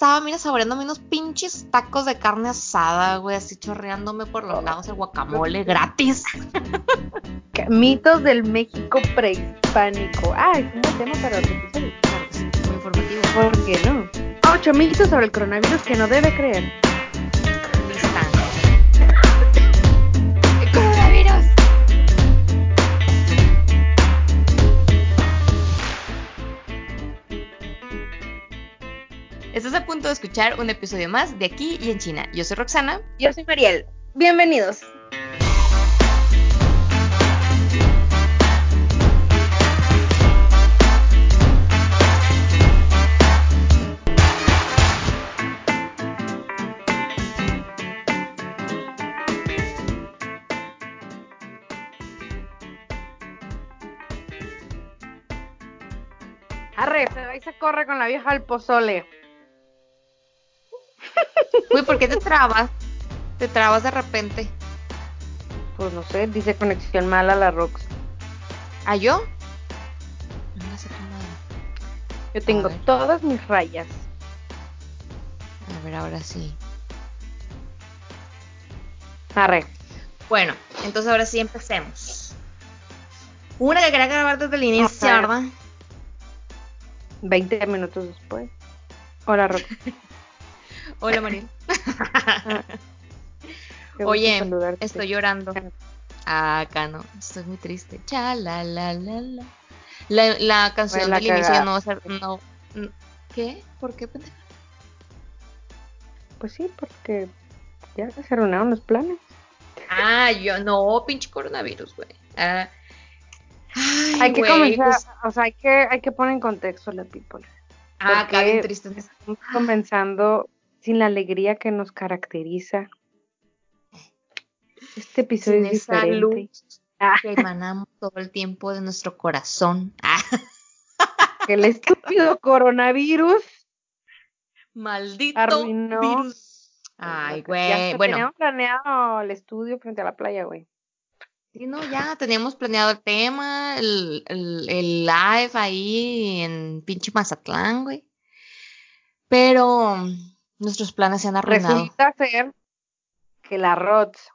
estaba, mira, saboreándome unos pinches tacos de carne asada, güey, así chorreándome por los lados el guacamole gratis. Mitos del México prehispánico. Ah, es un buen tema para otro episodio. Muy informativo. ¿Por qué no? Ocho mitos sobre el coronavirus que no debe creer. Estás a punto de escuchar un episodio más de Aquí y en China. Yo soy Roxana. Yo soy Mariel. Bienvenidos. Arre, se va y se corre con la vieja al pozole. Uy, ¿por qué te trabas? Te trabas de repente. Pues no sé, dice conexión mala la Rox. ¿A yo? No la sé tomar. Yo tengo todas mis rayas. A ver, ahora sí. Arre. Bueno, entonces ahora sí empecemos. Una que quería grabar desde el inicio. ¿verdad? 20 minutos después. Hola, Rox. Hola, gusto Oye, estoy llorando. Ah, acá no, estoy muy triste. Cha, la, la, la, la. La, la canción la del inicio no va a ser. No. ¿Qué? ¿Por qué, pendeja? Pues sí, porque ya se arruinaron los planes. Ah, yo no, pinche coronavirus, güey. Ah. Ay, hay que güey, comenzar, pues- o sea, hay que, hay que poner en contexto la people. ah, acá bien triste. Estamos comenzando sin la alegría que nos caracteriza. Este episodio Sin es esa diferente. luz Ah, que emanamos todo el tiempo de nuestro corazón. Ah, el estúpido coronavirus. maldito Arruinó. virus. Ay, güey. Bueno, Teníamos planeado el estudio frente a la playa, güey. Sí, no, ya teníamos planeado el tema, el, el, el live ahí en pinche Mazatlán, güey. Pero nuestros planes se han arruinado. Resulta ser que la ROTS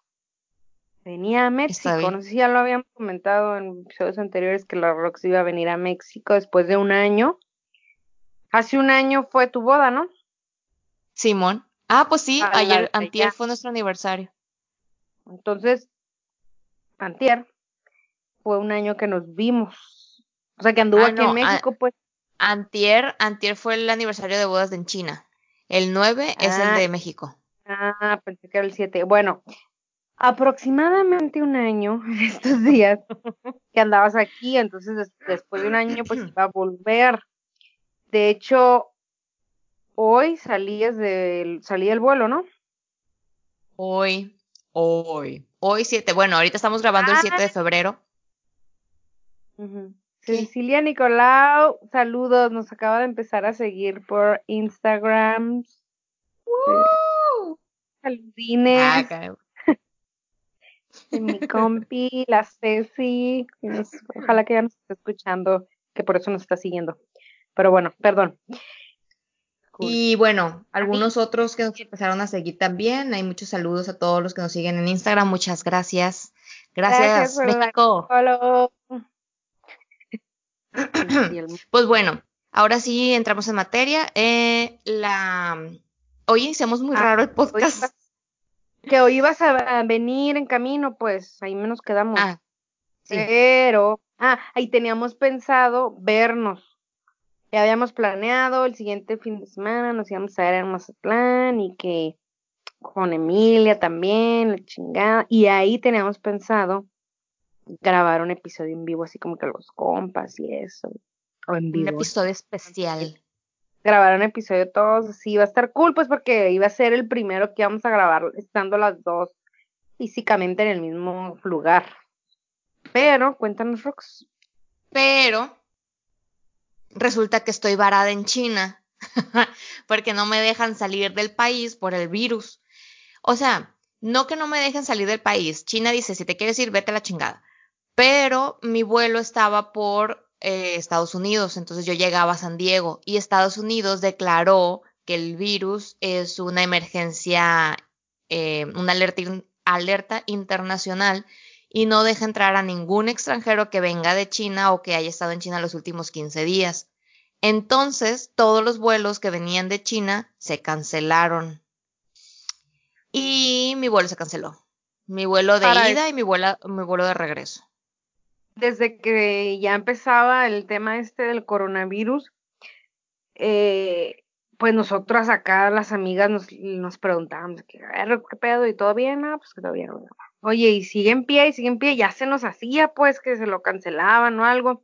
venía a México. No sé si ya lo habíamos comentado en episodios anteriores que la ROTS iba a venir a México después de un año. Hace un año fue tu boda, ¿no? Simón. Ah, pues sí, A la ayer, antier fue nuestro aniversario. Entonces, antier fue un año que nos vimos. O sea, que anduvo Ah, aquí no, en ah, México, pues. Antier, antier fue el aniversario de bodas en China. El 9 es el Ah. de México. Ah, pensé que era el 7. Bueno, aproximadamente un año en estos días que andabas aquí, entonces des- después de un año pues iba a volver. De hecho, hoy salías del, salí del vuelo, ¿no? Hoy, hoy, hoy 7. Bueno, ahorita estamos grabando el Ah. 7 de febrero. Ujú. ¿Qué? Cecilia Nicolau, saludos, nos acaba de empezar a seguir por Instagram. Saludines. Ah, mi compi, la Ceci, nos- ojalá que ya nos esté escuchando, que por eso nos está siguiendo. Pero bueno, perdón. Cool. Y bueno, algunos otros que nos empezaron a seguir también. Hay muchos saludos a todos los que nos siguen en Instagram. Muchas gracias. Gracias, Gracias México. El- Pues bueno, ahora sí entramos en materia. Eh, la hoy iniciamos muy Ah, raro el hoy podcast. que hoy ibas a, a venir en camino, pues ahí nos quedamos. Ah, sí. Pero, ah, ahí teníamos pensado vernos. Ya habíamos planeado el siguiente fin de semana, nos íbamos a ver en Mazatlán y que con Emilia también, la chingada. Y ahí teníamos pensado grabar un episodio en vivo, así como que los compas y eso. O en Un vivo. episodio especial. Grabar un iba todos así, iba a estar cool, pues porque iba a ser el primero que íbamos a grabar estando las dos físicamente en el mismo lugar. Pero, cuéntanos, Rox. Pero resulta que estoy varada en China porque no me dejan salir del país por el virus. O sea, no que no me dejen salir del país. China dice, si te quieres ir, vete a la chingada. Pero mi vuelo estaba por eh, Estados Unidos, entonces yo llegaba a San Diego y Estados Unidos declaró que el virus es una emergencia, eh, una alerta, alerta internacional y no deja entrar a ningún extranjero que venga de China o que haya estado en China los últimos 15 días. Entonces, todos los vuelos que venían de China se cancelaron. Y mi vuelo se canceló. Mi vuelo de ida y mi vuelo, mi vuelo de regreso. Desde que ya empezaba el tema este del coronavirus, eh, pues nosotras acá, las amigas, nos, nos preguntábamos, ¿qué, ¿qué pedo? ¿Y todo bien? Ah, pues que todo bien. Oye, y sigue en pie, y sigue en pie, ya se nos hacía pues que se lo cancelaban o algo.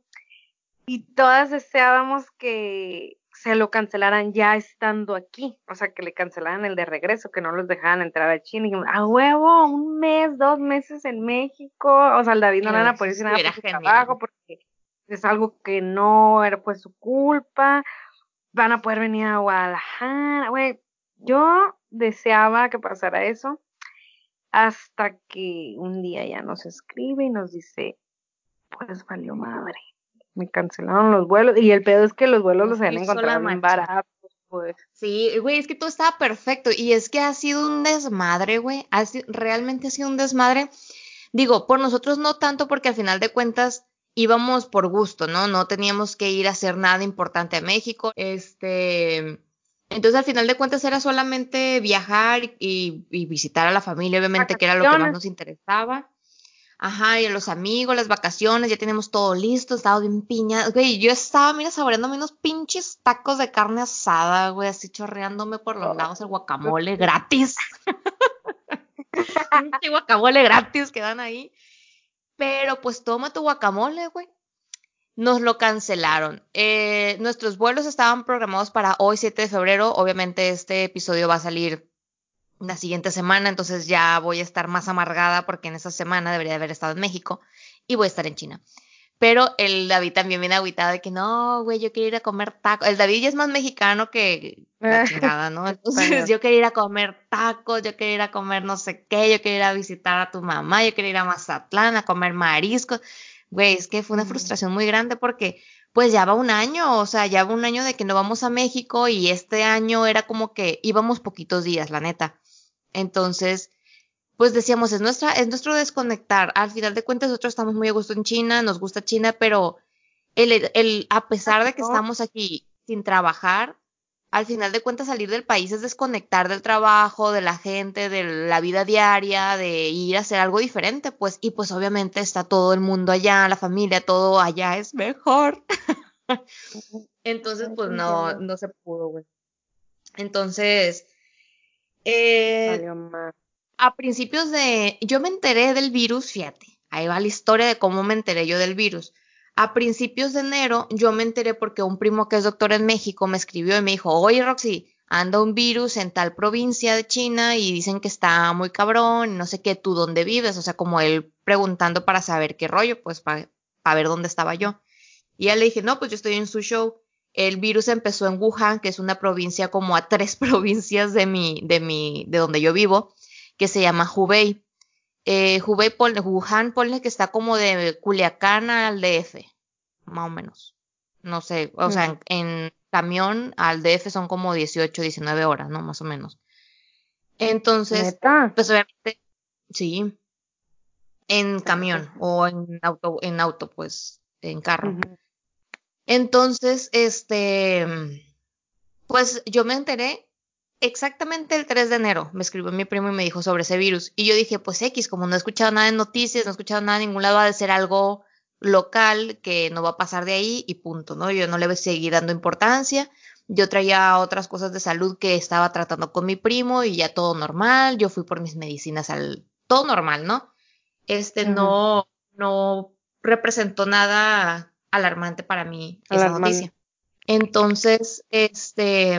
Y todas deseábamos que se lo cancelaran ya estando aquí, o sea, que le cancelaran el de regreso, que no los dejaran entrar a China. Y a huevo, un mes, dos meses en México, o sea, el David no le van a poder decir nada por su trabajo, porque es algo que no era pues su culpa, van a poder venir a Guadalajara, güey. Yo deseaba que pasara eso hasta que un día ya nos escribe y nos dice, pues valió madre me cancelaron los vuelos. Y el pedo es que los vuelos los habían encontrado bien baratos, pues. Sí, güey, es que todo estaba perfecto. Y es que ha sido un desmadre, güey. realmente ha sido un desmadre. Digo, por nosotros no tanto, porque al final de cuentas íbamos por gusto, ¿no? No teníamos que ir a hacer nada importante a México. Este. Entonces, al final de cuentas, era solamente viajar y, y visitar a la familia, obviamente, que era lo que más nos interesaba. Ajá, y los amigos, las vacaciones, ya tenemos todo listo, estaba bien piña. Güey, yo estaba, mira, saboreándome unos pinches tacos de carne asada, güey, así chorreándome por los lados el guacamole gratis. Pinche guacamole gratis que dan ahí. Pero pues toma tu guacamole, güey. Nos lo cancelaron. Eh, nuestros vuelos estaban programados para hoy, 7 de febrero. Obviamente este episodio va a salir la siguiente semana, entonces ya voy a estar más amargada porque en esa semana debería haber estado en México y voy a estar en China. Pero el David también viene aguitado de que no, güey, yo quiero ir a comer tacos. El David ya es más mexicano que la chingada, ¿no? Entonces yo quería ir a comer tacos, yo quería ir a comer no sé qué, yo quería ir a visitar a tu mamá, yo quería ir a Mazatlán a comer mariscos. Güey, es que fue una frustración muy grande porque pues ya va un año, o sea, ya va un año de que no vamos a México y este año era como que íbamos poquitos días, la neta. Entonces, pues decíamos, es, nuestra, es nuestro desconectar. Al final de cuentas, nosotros estamos muy a gusto en China, nos gusta China, pero el, el, a pesar de que estamos aquí sin trabajar, al final de cuentas salir del país es desconectar del trabajo, de la gente, de la vida diaria, de ir a hacer algo diferente, pues, y pues obviamente está todo el mundo allá, la familia, todo allá es mejor. Entonces, pues no, no se pudo, güey. Entonces, eh, a principios de, yo me enteré del virus, fíjate, ahí va la historia de cómo me enteré yo del virus. A principios de enero yo me enteré porque un primo que es doctor en México me escribió y me dijo, oye Roxy, anda un virus en tal provincia de China y dicen que está muy cabrón, no sé qué, tú dónde vives, o sea, como él preguntando para saber qué rollo, pues para ver dónde estaba yo. Y ya le dije, no, pues yo estoy en su show. El virus empezó en Wuhan, que es una provincia como a tres provincias de mi, de mi, de donde yo vivo, que se llama Hubei. Eh, Hubei, Wuhan, ponle que está como de Culiacán al DF, más o menos. No sé, o sea, en, camión al DF son como 18, 19 horas, ¿no? Más o menos. Entonces, pues obviamente, sí, en camión o en auto, en auto, pues, en carro. Entonces, este, pues yo me enteré exactamente el 3 de enero. Me escribió mi primo y me dijo sobre ese virus. Y yo dije, pues X, como no he escuchado nada en noticias, no he escuchado nada en ningún lado, va a ser algo local que no va a pasar de ahí y punto, ¿no? Yo no le seguir dando importancia. Yo traía otras cosas de salud que estaba tratando con mi primo y ya todo normal. Yo fui por mis medicinas al todo normal, ¿no? Este no no representó nada alarmante para mí esa noticia. Entonces, este,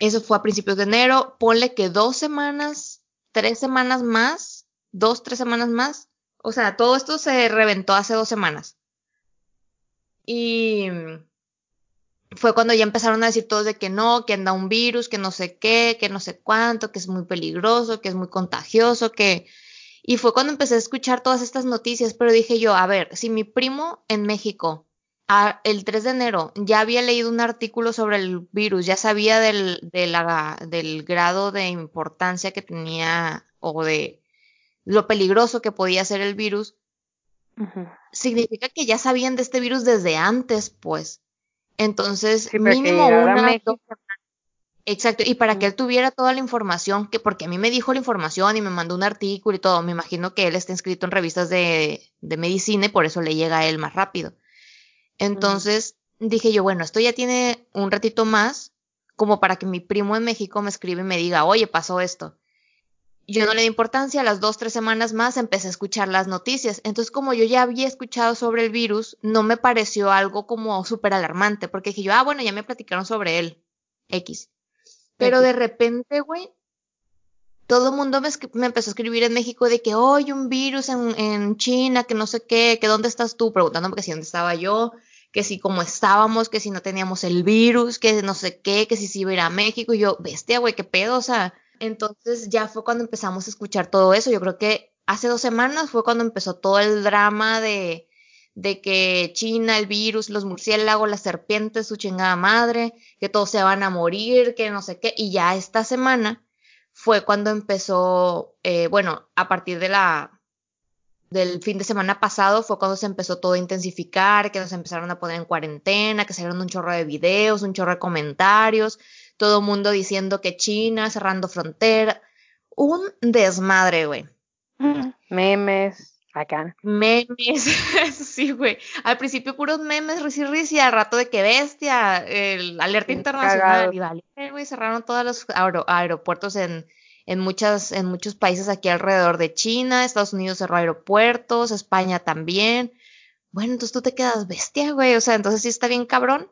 eso fue a principios de enero. Ponle que dos semanas, tres semanas más, dos, tres semanas más. O sea, todo esto se reventó hace dos semanas. Y fue cuando ya empezaron a decir todos de que no, que anda un virus, que no sé qué, que no sé cuánto, que es muy peligroso, que es muy contagioso, que y fue cuando empecé a escuchar todas estas noticias, pero dije yo, a ver, si mi primo en México el 3 de enero ya había leído un artículo sobre el virus, ya sabía del, del grado de importancia que tenía o de lo peligroso que podía ser el virus, significa que ya sabían de este virus desde antes, pues. Entonces, mínimo una, Exacto, y para que él tuviera toda la información, que porque a mí me dijo la información y me mandó un artículo y todo, me imagino que él está inscrito en revistas de, de medicina y por eso le llega a él más rápido. Entonces dije yo, bueno, esto ya tiene un ratito más, como para que mi primo en México me escriba y me diga, oye, pasó esto. Yo no le di importancia, a las dos, tres semanas más empecé a escuchar las noticias. Entonces, como yo ya había escuchado sobre el virus, no me pareció algo como súper alarmante, porque dije yo, ah, bueno, ya me platicaron sobre él, X. Pero de repente, güey, todo el mundo me, me, empezó a escribir en México de que, hoy un virus en, en, China, que no sé qué, que dónde estás tú, preguntándome que si dónde estaba yo, que si cómo estábamos, que si no teníamos el virus, que no sé qué, que si se iba a ir a México. Y yo, bestia, güey, qué pedo, o sea. Entonces ya fue cuando empezamos a escuchar todo eso. Yo creo que hace dos semanas fue cuando empezó todo el drama de, de que China, el virus, los murciélagos, las serpientes, su chingada madre, que todos se van a morir, que no sé qué. Y ya esta semana fue cuando empezó, eh, bueno, a partir de la del fin de semana pasado fue cuando se empezó todo a intensificar, que nos empezaron a poner en cuarentena, que salieron un chorro de videos, un chorro de comentarios, todo el mundo diciendo que China cerrando frontera, un desmadre, güey. Memes, Memes, sí, güey. Al principio puros memes, risi risi, al rato de que bestia, el alerta internacional, y vale, güey, cerraron todos los aeropuertos en en, muchas, en muchos países aquí alrededor de China, Estados Unidos cerró aeropuertos, España también. Bueno, entonces tú te quedas bestia, güey, o sea, entonces sí está bien cabrón.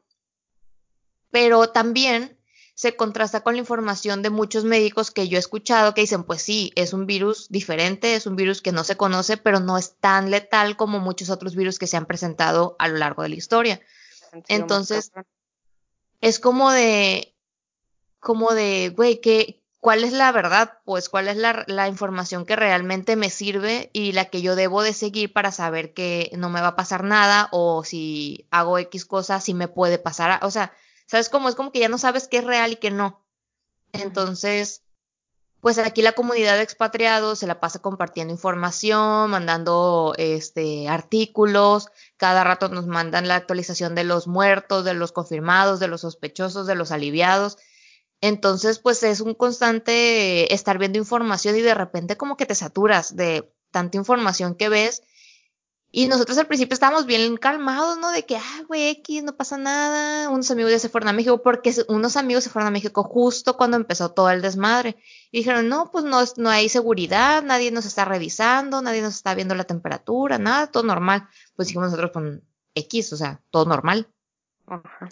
Pero también se contrasta con la información de muchos médicos que yo he escuchado que dicen, pues sí, es un virus diferente, es un virus que no se conoce, pero no es tan letal como muchos otros virus que se han presentado a lo largo de la historia. Entonces, es como de, como de, güey, ¿qué, cuál es la verdad, pues cuál es la, información que realmente me sirve y la que yo debo de seguir para saber que no me va a pasar nada o si hago X cosas, si me puede pasar. O sea, ¿sabes cómo? Es como que ya no sabes qué es real y qué no. Entonces, pues aquí la comunidad de expatriados se la pasa compartiendo información, mandando este artículos, cada rato nos mandan la actualización de los muertos, de los confirmados, de los sospechosos, de los aliviados. Entonces, pues es un constante estar viendo información y de repente como que te saturas de tanta información que ves. Y nosotros al principio estábamos bien calmados, ¿no? De que, ah, güey, X, no pasa nada. Unos amigos ya se fueron a México porque unos amigos se fueron a México justo cuando empezó todo el desmadre. Y dijeron, no, pues no, no hay seguridad, nadie nos está revisando, nadie nos está viendo la temperatura, nada, todo normal. Pues dijimos nosotros con X, o sea, todo normal. Ajá.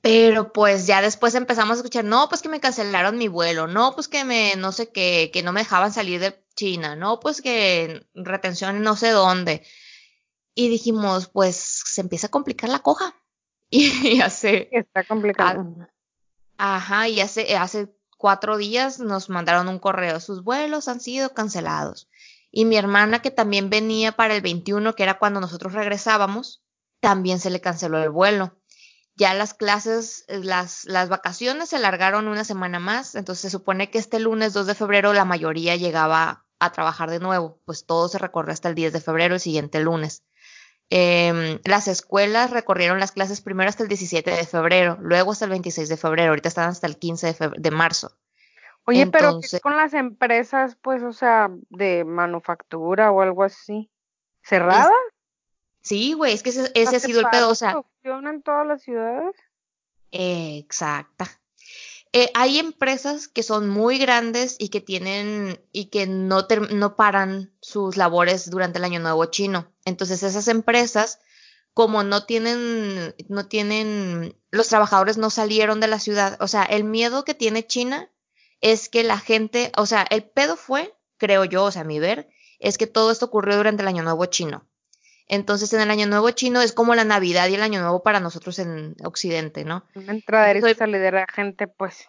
Pero pues ya después empezamos a escuchar, no, pues que me cancelaron mi vuelo, no, pues que me, no sé qué, que no me dejaban salir de China, no, pues que retención no sé dónde. Y dijimos, pues se empieza a complicar la coja. Y hace... Está complicado. ajá, y hace, hace cuatro días nos mandaron un correo, sus vuelos han sido cancelados. Y mi hermana, que también venía para el 21, que era cuando nosotros regresábamos, también se le canceló el vuelo ya las clases, las, las vacaciones se alargaron una semana más, entonces se supone que este lunes 2 de febrero la mayoría llegaba a trabajar de nuevo, pues todo se recorre hasta el 10 de febrero, el siguiente lunes. Eh, las escuelas recorrieron las clases primero hasta el 17 de febrero, luego hasta el 26 de febrero, ahorita están hasta el 15 de, de marzo. Oye, pero con las empresas, pues, o sea, de manufactura o algo así? ¿Cerradas? Sí, güey, es que ese, ese ha sido el pedo, o sea. en todas las ciudades? exacta. Eh, hay empresas que son muy grandes y que tienen y que no, no paran sus labores durante el año nuevo chino. Entonces esas empresas, como no tienen, no tienen, los trabajadores no salieron de la ciudad. O sea, el miedo que tiene China es que la gente, o sea, el pedo fue, creo yo, o sea, a mi ver, es que todo esto ocurrió durante el año nuevo chino. Entonces, en el Año Nuevo chino es como la Navidad y el Año Nuevo para nosotros en Occidente, ¿no? Una entrada y salida de la gente, pues.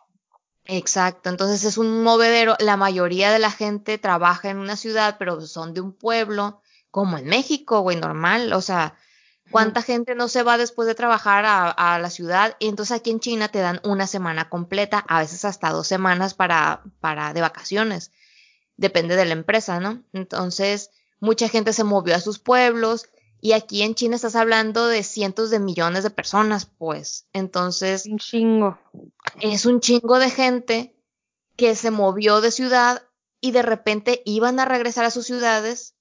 Exacto, entonces es un movedero. La mayoría de la gente trabaja en una ciudad, pero son de un pueblo, como en México, güey, normal. O sea, ¿Cuánta gente no se va después de trabajar a, a, la ciudad? Y entonces aquí en China te dan una semana completa, a veces hasta dos semanas para, para de vacaciones. Depende de la empresa, ¿no? Entonces, mucha gente se movió a sus pueblos y aquí en China estás hablando de cientos de millones de personas, pues. Entonces. Un chingo. Es un chingo de gente que se movió de ciudad y de repente iban a regresar a sus ciudades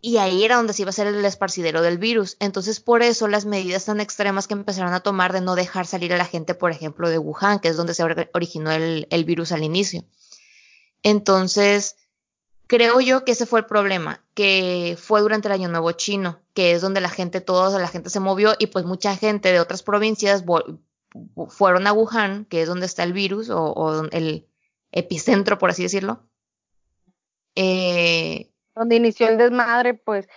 y ahí era donde se iba a ser el esparcidero del virus. Entonces, por eso las medidas tan extremas que empezaron a tomar de no dejar salir a la gente, por ejemplo, de Wuhan, que es donde se originó el, el virus al inicio. Entonces, Creo yo que ese fue el problema, que fue durante el Año Nuevo chino, que es donde la gente, toda la gente se movió y pues mucha gente de otras provincias fueron a Wuhan, que es donde está el virus o, o el epicentro, por así decirlo. Eh, donde inició el desmadre, pues,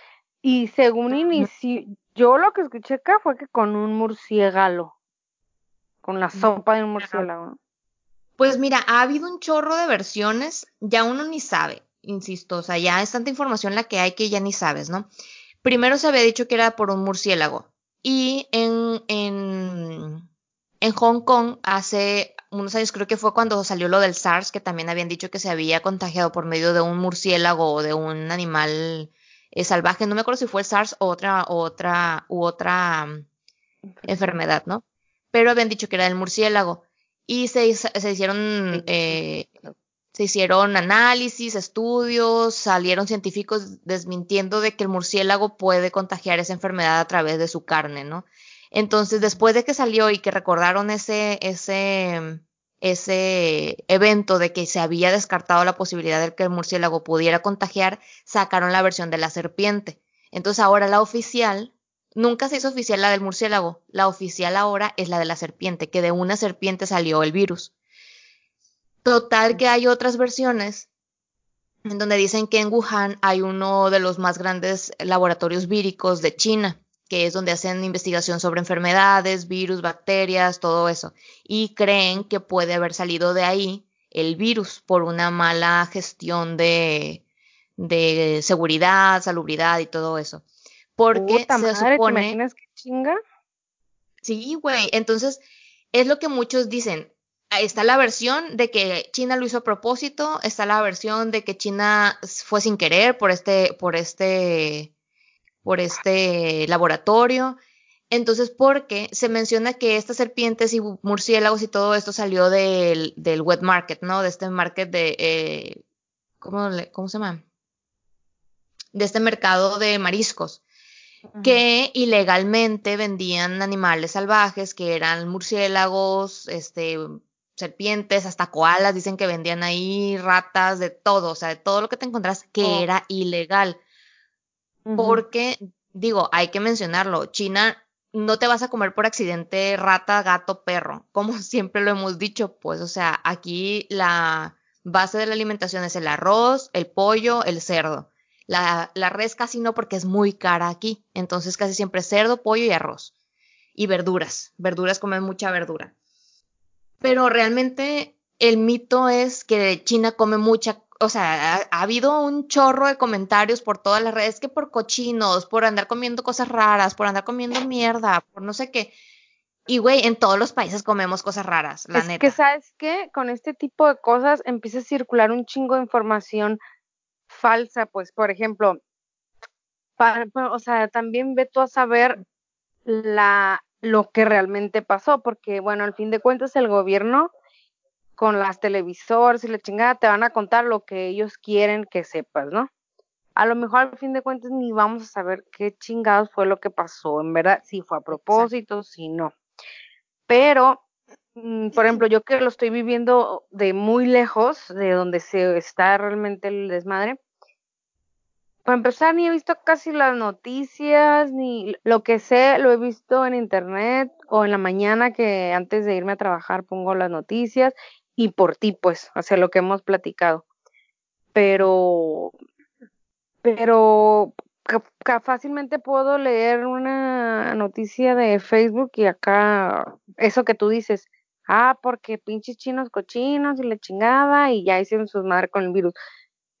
y según inició, yo lo que escuché acá fue que con un murciélago, con la sopa de un murciélago. Pues mira, ha habido un chorro de versiones, ya uno ni sabe insisto, o sea, ya es tanta información la que hay que ya ni sabes, ¿no? Primero se había dicho que era por un murciélago. Y en, en, en Hong Kong hace unos años, creo que fue cuando salió lo del SARS, que también habían dicho que se había contagiado por medio de un murciélago o de un animal eh, salvaje. No me acuerdo si fue el SARS o otra, otra, u otra mm, enfermedad, ¿no? Pero habían dicho que era el murciélago. Y se, se hicieron eh, se hicieron análisis, estudios, salieron científicos desmintiendo de que el murciélago puede contagiar esa enfermedad a través de su carne, ¿no? Entonces, después de que salió y que recordaron ese, ese, ese evento de que se había descartado la posibilidad de que el murciélago pudiera contagiar, sacaron la versión de la serpiente. Entonces, ahora la oficial, nunca se hizo oficial la del murciélago, la oficial ahora es la de la serpiente, que de una serpiente salió el virus. Total que hay otras versiones en donde dicen que en Wuhan hay uno de los más grandes laboratorios víricos de China, que es donde hacen investigación sobre enfermedades, virus, bacterias, todo eso. Y creen que puede haber salido de ahí el virus por una mala gestión de, de seguridad, salubridad y todo eso. Porque se supone. ¿te imaginas qué chinga? Sí, güey. Entonces, es lo que muchos dicen está la versión de que China lo hizo a propósito, está la versión de que China fue sin querer por este, por este, por este laboratorio. Entonces, porque se menciona que estas serpientes y murciélagos y todo esto salió del, del wet market, ¿no? De este market de, eh, ¿cómo, ¿cómo se llama? De este mercado de mariscos que ilegalmente vendían animales salvajes que eran murciélagos, este, serpientes, hasta koalas, dicen que vendían ahí ratas, de todo, o sea, de todo lo que te encontrás que oh. era ilegal. Porque, digo, hay que mencionarlo, China no te vas a comer por accidente rata, gato, perro, como siempre lo hemos dicho, pues, o sea, aquí la base de la alimentación es el arroz, el pollo, el cerdo. La, la res casi no porque es muy cara aquí, entonces casi siempre cerdo, pollo y arroz. Y verduras, verduras comen mucha verdura pero realmente el mito es que China come mucha, o sea, ha, habido un chorro de comentarios por todas las redes que por cochinos, por andar comiendo cosas raras, por andar comiendo mierda, por no sé qué. Y güey, en todos los países comemos cosas raras, la es neta. que sabes qué, con este tipo de cosas empieza a circular un chingo de información falsa, pues, por ejemplo, o sea, también ve tú a saber la lo que realmente pasó, porque bueno, al fin de cuentas el gobierno con las televisores y la chingada te van a contar lo que ellos quieren que sepas, ¿no? A lo mejor al fin de cuentas ni vamos a saber qué chingados fue lo que pasó, en verdad, si fue a propósito, si no. Pero, mm, por ejemplo, yo que lo estoy viviendo de muy lejos, de donde se está realmente el desmadre, para empezar, ni he visto casi las noticias, ni lo que sé lo he visto en internet o en la mañana que antes de irme a trabajar pongo las noticias y por ti, pues, hacia lo que hemos platicado. Pero, pero fácilmente puedo leer una noticia de Facebook y acá, eso que tú dices, ah, porque pinches chinos cochinos y la chingada y ya hicieron sus madres con el virus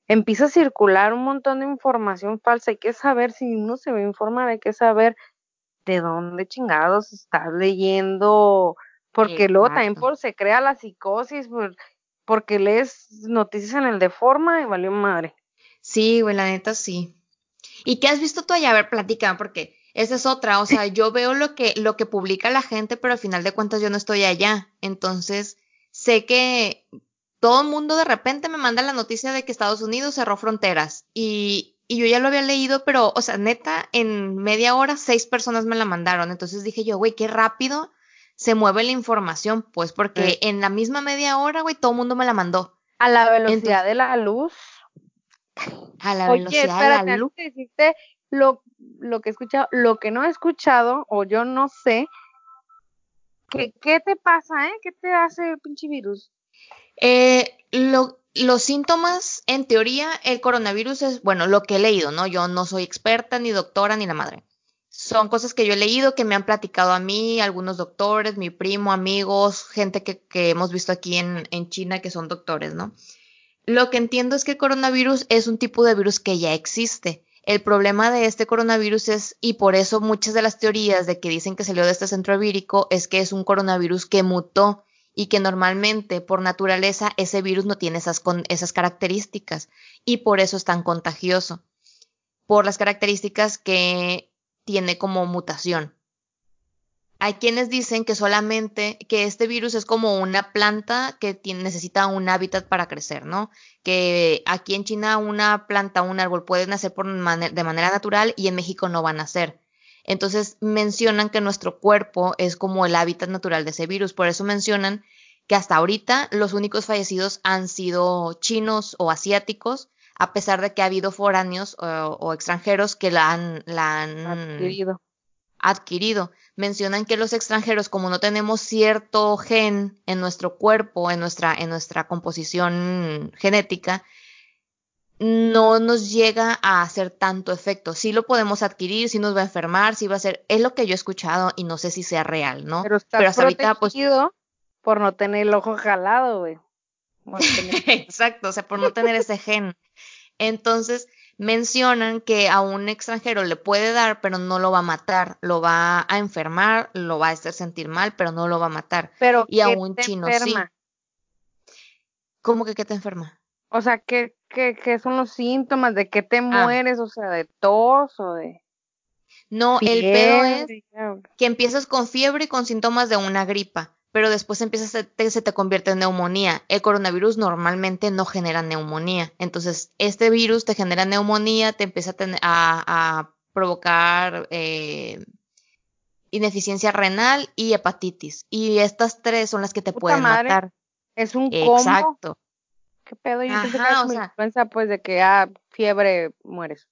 empieza a circular un montón de información falsa. Hay que saber, si uno se va a informar, hay que saber ¿de dónde chingados estás leyendo? Porque luego también Exacto. por, se crea la psicosis, por, porque lees noticias en el de forma y valió madre. Sí, güey, la neta sí. ¿Y qué has visto tú allá? A ver, platica, porque esa es otra. O sea, yo veo lo que, lo que publica la gente, pero al final de cuentas yo no estoy allá. Entonces, sé que todo el mundo de repente me manda la noticia de que Estados Unidos cerró fronteras. Y, y yo ya lo había leído, pero, o sea, neta, en media hora seis personas me la mandaron. Entonces dije yo, güey, qué rápido se mueve la información, pues, porque en la misma media hora, güey, todo el mundo me la mandó. A la velocidad Entonces- de la luz. A la Oye, velocidad de la luz. decirte lo, lo que he escuchado, lo que no he escuchado, o yo no sé, que, ¿qué te pasa, eh? ¿Qué te hace el pinche virus? Eh, lo- los síntomas, en teoría, el coronavirus es, bueno, lo que he leído, ¿no? Yo no soy experta, ni doctora, ni la madre. Son cosas que yo he leído, que me han platicado a mí, algunos doctores, mi primo, amigos, gente que, que hemos visto aquí en, en China que son doctores, ¿no? Lo que entiendo es que el coronavirus es un tipo de virus que ya existe. El problema de este coronavirus es, y por eso muchas de las teorías de que dicen que salió de este centro vírico, es que es un coronavirus que mutó y que normalmente por naturaleza ese virus no tiene esas, esas características y por eso es tan contagioso, por las características que tiene como mutación. Hay quienes dicen que solamente que este virus es como una planta que necesita un hábitat para crecer, ¿no? Que aquí en China una planta, un árbol puede nacer por de manera natural y en México no va a nacer. Entonces mencionan que nuestro cuerpo es como el hábitat natural de ese virus. Por eso mencionan que hasta ahorita los únicos fallecidos han sido chinos o asiáticos, a pesar de que ha habido foráneos o, o extranjeros que la han, la han adquirido. adquirido. Mencionan que los extranjeros, como no tenemos cierto gen en nuestro cuerpo, en nuestra, en nuestra composición genética, no nos llega a hacer tanto efecto. Sí lo podemos adquirir, sí nos va a enfermar, sí va a ser, es lo que yo he escuchado y no sé si sea real, ¿no? Pero estás Pero hasta ahorita, pues, por no tener el ojo jalado, güey. Exacto, o sea, por no tener ese gen. Entonces, mencionan que a un extranjero le puede dar, pero no lo va a matar, lo va a enfermar, lo va a hacer sentir mal, pero no lo va a matar. Pero Y a ¿qué un chino sí. ¿Cómo que qué te enferma? O sea, ¿qué, qué, ¿qué son los síntomas? ¿De qué te Ah. mueres? O sea, ¿de tos o de No, el pedo es que empiezas con fiebre y con síntomas de una gripa, pero después empiezas a te, se te convierte en neumonía. El coronavirus normalmente no genera neumonía. Entonces, este virus te genera neumonía, te empieza a, tener, a, a provocar eh, ineficiencia renal y hepatitis. Y estas tres son las que te Puta pueden madre. matar. Es un combo. Exacto. ¿Qué pedo? Yo que Ajá, era o sea- influenza, pues, de que, ah, fiebre, mueres.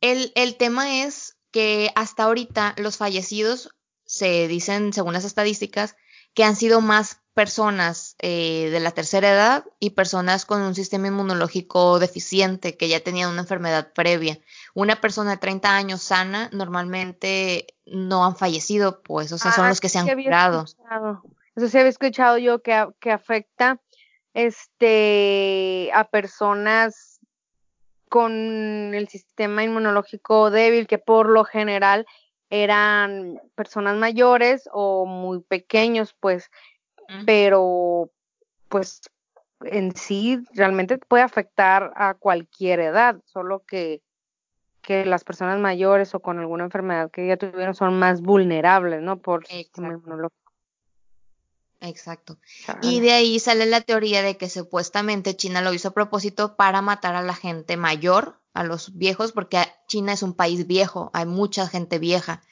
El, el tema es que hasta ahorita los fallecidos se dicen, según las estadísticas, que han sido más personas eh, de la tercera edad y personas con un sistema inmunológico deficiente que ya tenían una enfermedad previa. Una persona de 30 años sana normalmente no han fallecido, pues, o sea, son Ah, los que se han curado. escuchado. Eso sí había escuchado yo que, que afecta este a personas con el sistema inmunológico débil, que por lo general eran personas mayores o muy pequeños, pues, pero pues en sí realmente puede afectar a cualquier edad, solo que que las personas mayores o con alguna enfermedad que ya tuvieron son más vulnerables, ¿no? Por su sistema Exacto. inmunológico. Exacto. Y de ahí sale la teoría de que supuestamente China lo hizo a propósito para matar a la gente mayor, a los viejos, porque China es un país viejo, hay mucha gente vieja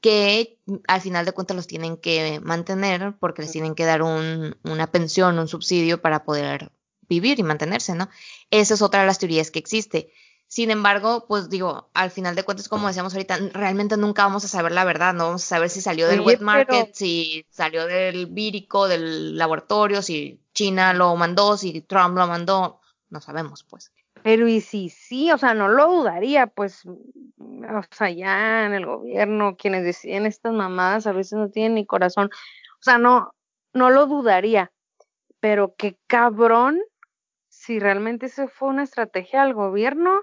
que al final de cuentas los tienen que mantener porque les tienen que dar un, una pensión, un subsidio para poder vivir y mantenerse, ¿no? Esa es otra de las teorías que existe. Sin embargo, pues digo, al final de cuentas, como decíamos ahorita, realmente nunca vamos a saber la verdad, no vamos a saber si salió del Oye, wet market, pero- si salió del vírico, del laboratorio, si China lo mandó, si Trump lo mandó, no sabemos, pues. Pero y si sí, o sea, no lo dudaría, pues, o sea, ya en el gobierno, quienes deciden estas mamadas a veces no tienen ni corazón, o sea, no, no lo dudaría, pero qué cabrón, si realmente eso fue una estrategia del gobierno,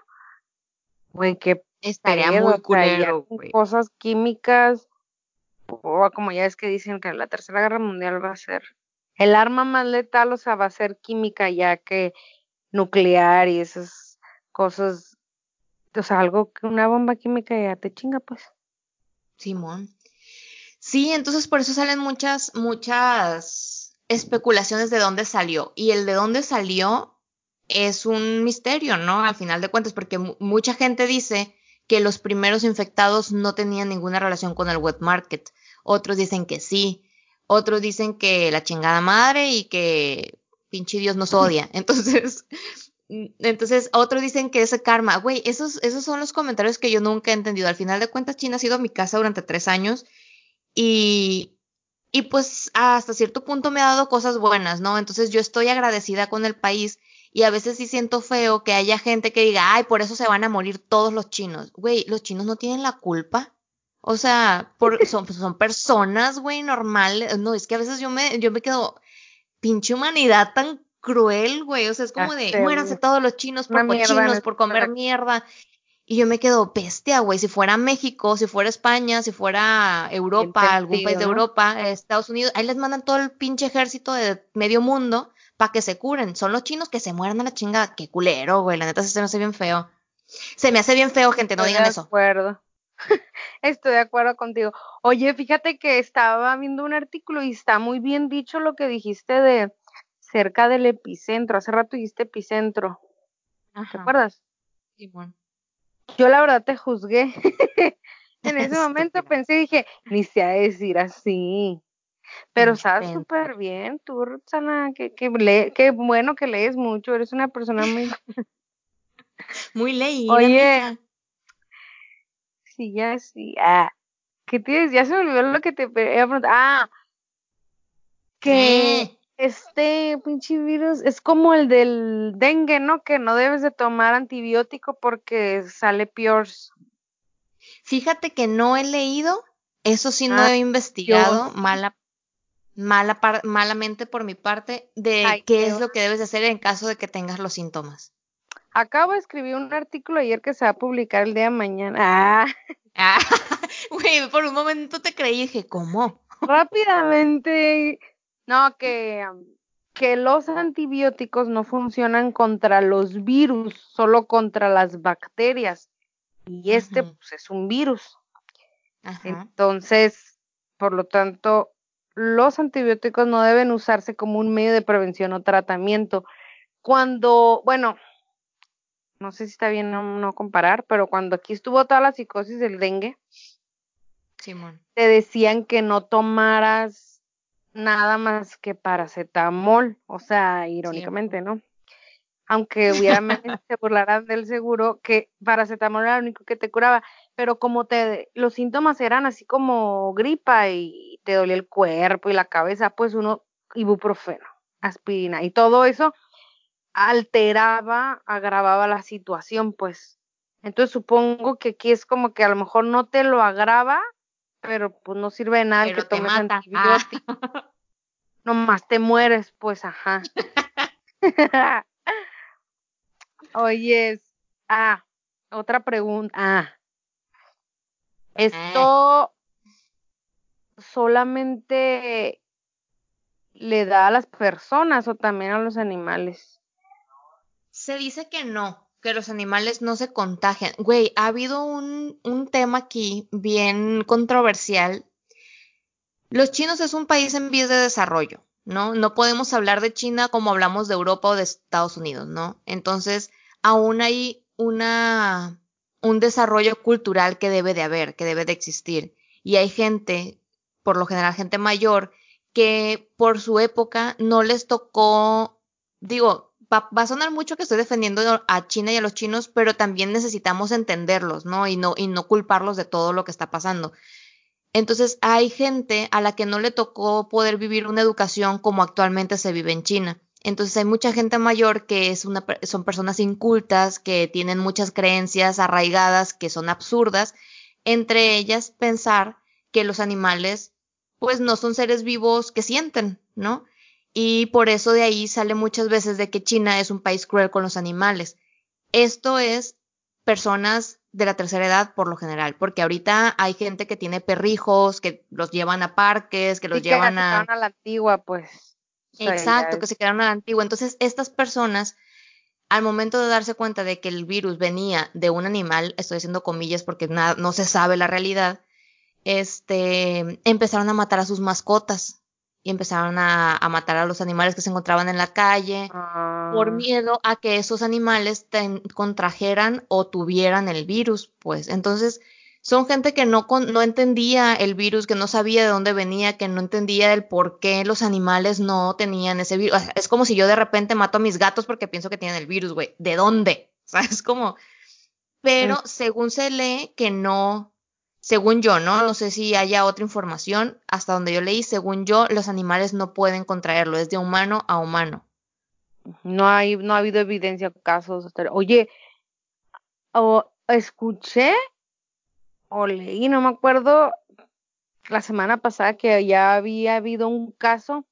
güey, qué Estaría muy culero, güey. Cosas químicas, o como ya es que dicen que la Tercera Guerra Mundial va a ser el arma más letal, o sea, va a ser química ya que nuclear y esas cosas, o sea, algo que una bomba química ya te chinga, pues. Simón. Sí, entonces por eso salen muchas, muchas especulaciones de dónde salió. Y el de dónde salió es un misterio, ¿no? Al final de cuentas, porque mucha gente dice que los primeros infectados no tenían ninguna relación con el wet market. Otros dicen que sí. Otros dicen que la chingada madre y que pinche Dios nos odia. Entonces, entonces otros dicen que ese karma. Güey, esos, esos son los comentarios que yo nunca he entendido. Al final de cuentas, China ha sido mi casa durante tres años y, y pues hasta cierto punto me ha dado cosas buenas, ¿no? Entonces yo estoy agradecida con el país y a veces sí siento feo que haya gente que diga, ay, por eso se van a morir todos los chinos. Güey, los chinos no tienen la culpa. O sea, por, son, son personas, güey, normales. No, es que a veces yo me, yo me quedo, pinche humanidad tan cruel, güey. O sea, es como de, muéranse todos los chinos por cochinos, por comer mierda. Y yo me quedo bestia, güey. Si fuera México, si fuera España, si fuera Europa, algún país de Europa, Estados Unidos, ahí les mandan todo el pinche ejército de medio mundo para que se curen. Son los chinos que se mueran a la chingada. Qué culero, güey. La neta se me hace bien feo. Se me hace bien feo, gente, no digan eso. Estoy de acuerdo. Estoy de acuerdo contigo. Oye, fíjate que estaba viendo un artículo y está muy bien dicho lo que dijiste de cerca del epicentro. Hace rato dijiste epicentro. ¿Te acuerdas? Sí, bueno. Yo la verdad te juzgué. en ese momento pensé y dije, ni se ha de decir así. Pero sabes súper bien, tú, Roxana, que, que, qué bueno que lees mucho, eres una persona muy... muy leída. Oye, sí, ya sí, ah, ¿qué tienes? Ya se me olvidó lo que te preguntar. Ah, que este pinche virus es como el del dengue, ¿no? Que no debes de tomar antibiótico porque sale peor. Fíjate que no he leído, eso sí no ah, he investigado, mala mala malamente por mi parte, de qué es lo que debes de hacer en caso de que tengas los síntomas. Acabo de escribir un artículo ayer que se va a publicar el día de mañana. Ah. ah güey, por un momento te creí y dije, ¿cómo? Rápidamente. No, que, que los antibióticos no funcionan contra los virus, solo contra las bacterias. Y este, pues, es un virus. Entonces, por lo tanto, los antibióticos no deben usarse como un medio de prevención o tratamiento. Cuando, bueno, no sé si está bien no, comparar, pero cuando aquí estuvo toda la psicosis del dengue, Simón. te decían que no tomaras nada más que paracetamol, o sea, irónicamente, ¿no? Aunque obviamente se burlaran del seguro, que paracetamol era lo único que te curaba, pero como te, los síntomas eran así como gripa y te dolía el cuerpo y la cabeza, pues uno ibuprofeno, aspirina y todo eso alteraba, agravaba la situación, pues. Entonces supongo que aquí es como que a lo mejor no te lo agrava, pero pues no sirve de nada que tomes antibiótico. Ah. Nomás te mueres, pues, ajá. Oyes, ah, otra pregunta. Ah. Esto solamente le da a las personas o también a los animales? Se dice que no, que los animales no se contagian. Güey, ha habido un, un tema aquí bien controversial. Los chinos es un país en vías de desarrollo, ¿no? No podemos hablar de China como hablamos de Europa o de Estados Unidos, ¿no? Entonces, aún hay una, un desarrollo cultural que debe de haber, que debe de existir. Y hay gente por lo general gente mayor, que por su época no les tocó, digo, va, a sonar mucho que estoy defendiendo a China y a los chinos, pero también necesitamos entenderlos, ¿no? Y no, y no culparlos de todo lo que está pasando. Entonces hay gente a la que no le tocó poder vivir una educación como actualmente se vive en China. Entonces hay mucha gente mayor que es una, son personas incultas, que tienen muchas creencias arraigadas que son absurdas, entre ellas pensar que los animales pues no son seres vivos que sienten, ¿no? Y por eso de ahí sale muchas veces de que China es un país cruel con los animales. Esto es personas de la tercera edad por lo general, porque ahorita hay gente que tiene perrijos, que los llevan a parques, que los llevan que a... a la antigua, pues. Exacto, que se quedaron a la antigua. Entonces, estas personas, al momento de darse cuenta de que el virus venía de un animal, estoy haciendo comillas porque no se sabe la realidad, este, empezaron a matar a sus mascotas y empezaron a, matar a los animales que se encontraban en la calle por ah. miedo a que esos animales contrajeran o tuvieran el virus, pues. Entonces, son gente que no, no entendía el virus, que no sabía de dónde venía, que no entendía el por qué los animales no tenían ese virus. es como si yo de repente mato a mis gatos porque pienso que tienen el virus, güey. ¿De dónde? O sea, es como... Pero según se lee que no, según yo, ¿no? No sé si haya otra información. Hasta donde yo leí, según yo, los animales no pueden contraerlo. Es de humano a humano. No hay, no ha habido evidencia, casos. Oye, o escuché o leí, no me acuerdo, la semana pasada que ya había habido un caso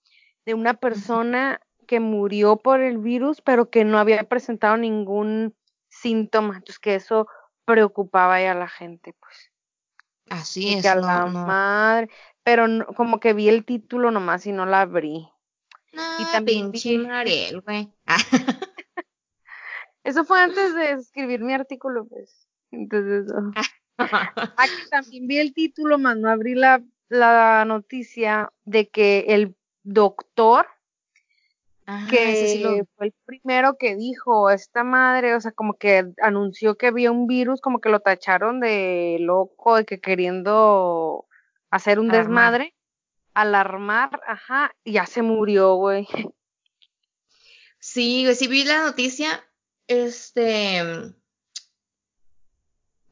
de una persona que murió por el virus, pero que no había presentado ningún síntoma. Entonces, que eso preocupaba ya a la gente, pues. Así es. Que a la madre. Pero como que vi el título nomás y no la abrí. y también pinche Mariel, güey. eso fue antes de escribir mi artículo, pues. Entonces, Aquí también vi el título, más no abrí la, la noticia de que el doctor que fue el primero que dijo esta madre, o sea, como que anunció que había un virus, como que lo tacharon de loco, de que queriendo hacer un desmadre, alarmar, ajá, y ya se murió, güey. Sí, sí vi la noticia, este,